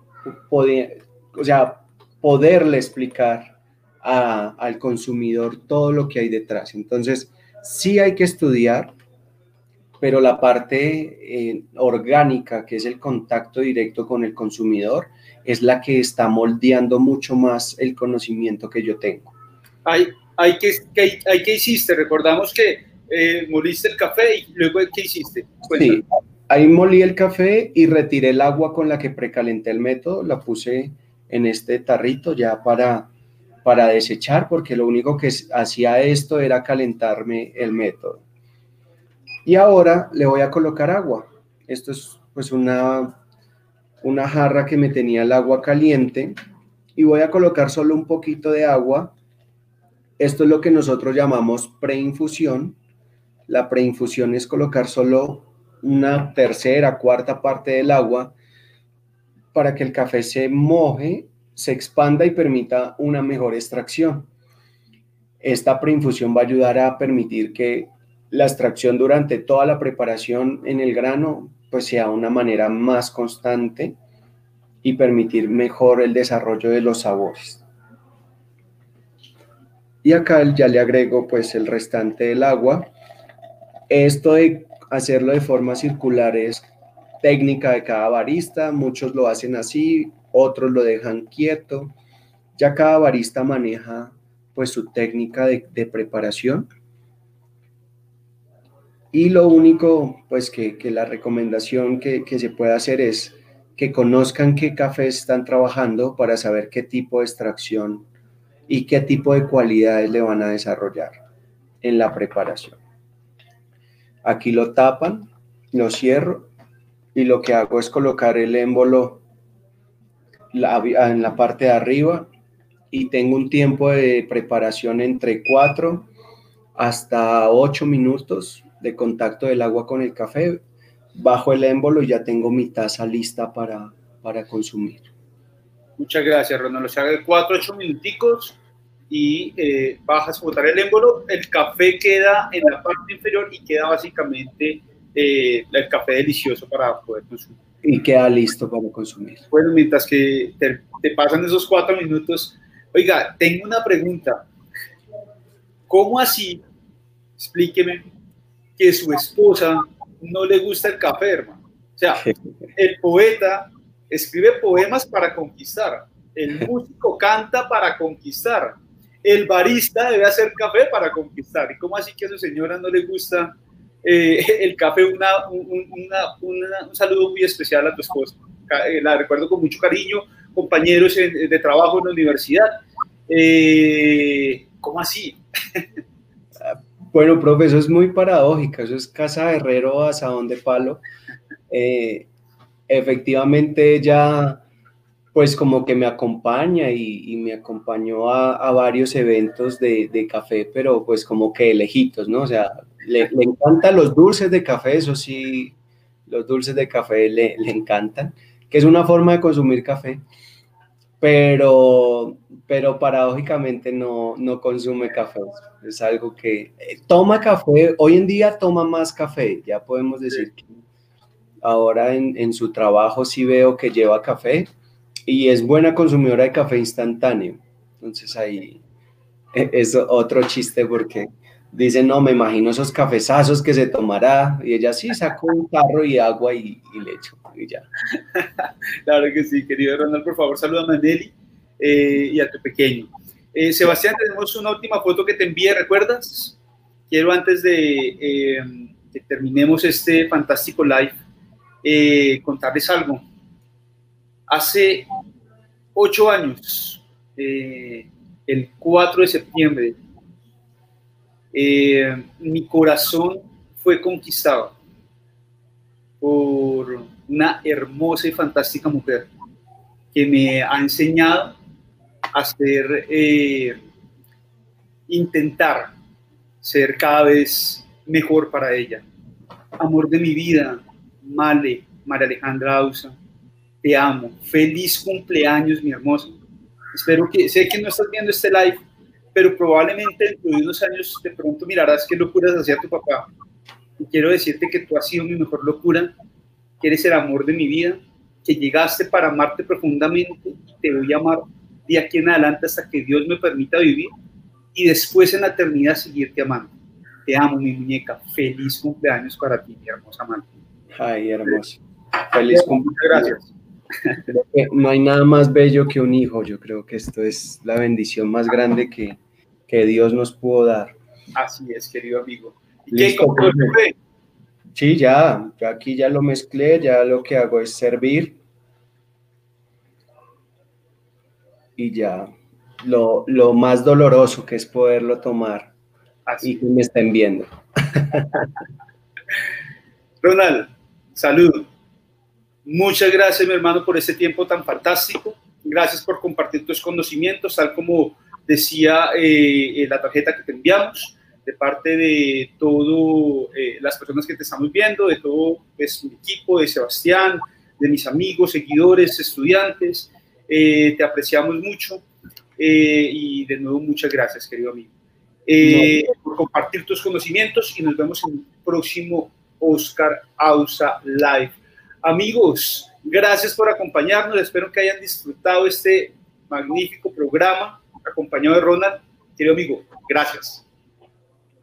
o sea, poderle explicar a, al consumidor todo lo que hay detrás. Entonces, sí hay que estudiar, pero la parte eh, orgánica, que es el contacto directo con el consumidor, es la que está moldeando mucho más el conocimiento que yo tengo. Hay, hay que, hay, que hiciste, recordamos que eh, moliste el café y luego ¿qué hiciste? Sí, ahí molí el café y retiré el agua con la que precalenté el método, la puse en este tarrito ya para, para desechar, porque lo único que hacía esto era calentarme el método. Y ahora le voy a colocar agua. Esto es pues una, una jarra que me tenía el agua caliente y voy a colocar solo un poquito de agua. Esto es lo que nosotros llamamos preinfusión. La preinfusión es colocar solo una tercera, cuarta parte del agua para que el café se moje, se expanda y permita una mejor extracción. Esta preinfusión va a ayudar a permitir que la extracción durante toda la preparación en el grano pues sea una manera más constante y permitir mejor el desarrollo de los sabores. Y acá ya le agrego pues el restante del agua. Esto de hacerlo de forma circular es técnica de cada barista, muchos lo hacen así, otros lo dejan quieto. Ya cada barista maneja pues su técnica de, de preparación y lo único, pues que, la recomendación que, se puede hacer es que conozcan qué café están trabajando para saber qué tipo de extracción y qué tipo de cualidades le van a desarrollar en la preparación. Aquí lo tapan, lo cierro y lo que hago es colocar el émbolo en la parte de arriba y tengo un tiempo de preparación entre 4 hasta 8 minutos de contacto del agua con el café, bajo el émbolo y ya tengo mi taza lista para, para consumir. Muchas gracias, Ronaldo. Se haga 4, 8 minuticos y eh, bajas a botar el émbolo. El café queda en la parte inferior y queda básicamente eh, el café delicioso para poder consumir. Y queda listo para consumir. Bueno, mientras que te, te pasan esos 4 minutos, oiga, tengo una pregunta. ¿Cómo así? Explíqueme que su esposa no le gusta el café, hermano. O sea, el poeta escribe poemas para conquistar, el músico canta para conquistar, el barista debe hacer café para conquistar. ¿Y cómo así que a su señora no le gusta eh, el café? Una, un saludo muy especial a tu esposa. Eh, la recuerdo con mucho cariño, compañeros de trabajo en la universidad. Eh, ¿Cómo así? Bueno, profe, eso es muy paradójico, eso es casa herrero asadón de palo. Eh, efectivamente ella pues como que me acompaña y, me acompañó a, varios eventos de, café, pero pues como que lejitos, ¿no? O sea, le, encantan los dulces de café, eso sí, los dulces de café le encantan, que es una forma de consumir café pero, pero paradójicamente no, no consume café. Es algo que eh, toma café, hoy en día toma más café, ya podemos decir que ahora en, en, su trabajo sí veo que lleva café y es buena consumidora de café instantáneo. Entonces ahí e, es otro chiste porque dice, no, me imagino esos cafezazos que se tomará. Y ella sí sacó un carro y agua y, y leche y ya. claro que sí, querido Ronald, por favor, salúdame a Nelly eh, y a tu pequeño. Eh, Sebastián, tenemos una última foto que te envié, ¿recuerdas? Quiero antes de eh, que terminemos este fantástico live, contarles algo. Hace ocho años, el 4 de septiembre, mi corazón fue conquistado por una hermosa y fantástica mujer que me ha enseñado a ser, eh, intentar ser cada vez mejor para ella. Amor de mi vida, Male, María Alejandra Ausa, te amo. Feliz cumpleaños, mi hermosa. Espero que, sé que no estás viendo este live, pero probablemente dentro de unos años de pronto mirarás qué locuras hacía tu papá. Y quiero decirte que tú has sido mi mejor locura que eres el amor de mi vida, que llegaste para amarte profundamente, te voy a amar de aquí en adelante hasta que Dios me permita vivir y después en la eternidad seguirte amando. Te amo, mi muñeca. Feliz cumpleaños para ti, mi hermosa amante. Ay, hermoso. Feliz cumpleaños. Gracias. No hay nada más bello que un hijo. Yo creo que esto es la bendición más grande que, que Dios nos pudo dar. Así es, querido amigo. ¿Y Listo, qué, Sí, ya, yo aquí ya lo mezclé, ya lo que hago es servir. Y ya, lo, más doloroso que es poderlo tomar Así. y que me estén viendo. Ronald, salud. Muchas gracias, mi hermano, por este tiempo tan fantástico. Gracias por compartir tus conocimientos, tal como decía eh, la tarjeta que te enviamos de parte de todas eh, las personas que te estamos viendo, de todo pues, mi equipo, de Sebastián, de mis amigos, seguidores, estudiantes. Eh, te apreciamos mucho eh, y de nuevo muchas gracias, querido amigo, por compartir tus conocimientos y nos vemos en el próximo Oscar Ausa Live. Amigos, gracias por acompañarnos. Espero que hayan disfrutado este magnífico programa acompañado de Ronald. Querido amigo, gracias.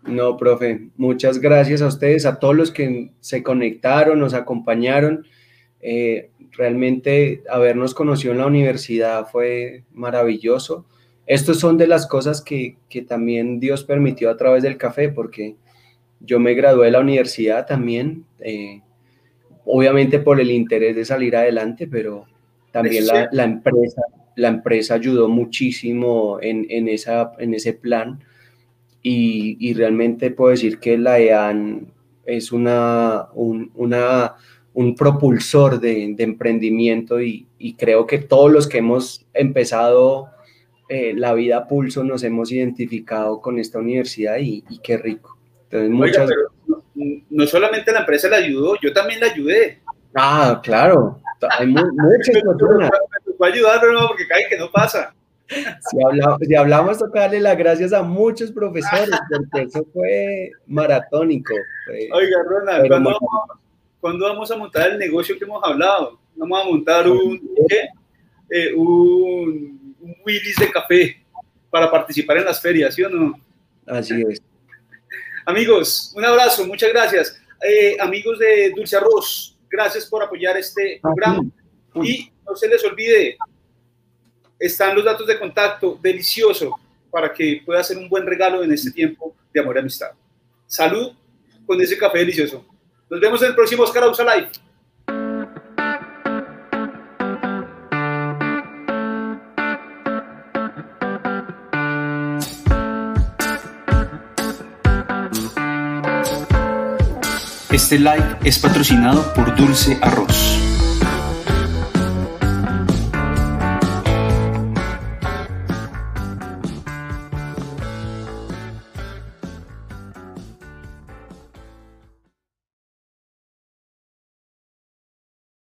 No, profe, muchas gracias a ustedes, a todos los que se conectaron, nos acompañaron. Eh, realmente habernos conocido en la universidad fue maravilloso. Estos son de las cosas que, también Dios permitió a través del café, porque yo me gradué de la universidad también, eh, obviamente por el interés de salir adelante, pero también la, empresa, la empresa ayudó muchísimo en, en, esa, en ese plan y, realmente puedo decir que la EAN es una, un, una, un propulsor de, emprendimiento y, creo que todos los que hemos empezado eh, la vida a pulso nos hemos identificado con esta universidad y, qué rico. Entonces, muchas... no, solamente la empresa la ayudó, yo también la ayudé. Ah, claro. Hay muchas personas. Me ayudar, pero no, porque cae que no pasa. Si hablamos, si hablamos, toca darle las gracias a muchos profesores, porque eso fue maratónico. Oiga, Ronald, ¿cuándo, vamos a montar el negocio que hemos hablado? Vamos a montar un, ¿qué? Eh, un, un Willis de café para participar en las ferias, ¿sí o no? Así es. Amigos, un abrazo, muchas gracias. Eh, amigos de Dulce Arroz, gracias por apoyar este programa. Y no se les olvide, están los datos de contacto, delicioso, para que pueda hacer un buen regalo en este tiempo de amor y amistad. Salud con ese café delicioso. Nos vemos en el próximo Oscar Ausa Live. Este live es patrocinado por Dulce Arroz.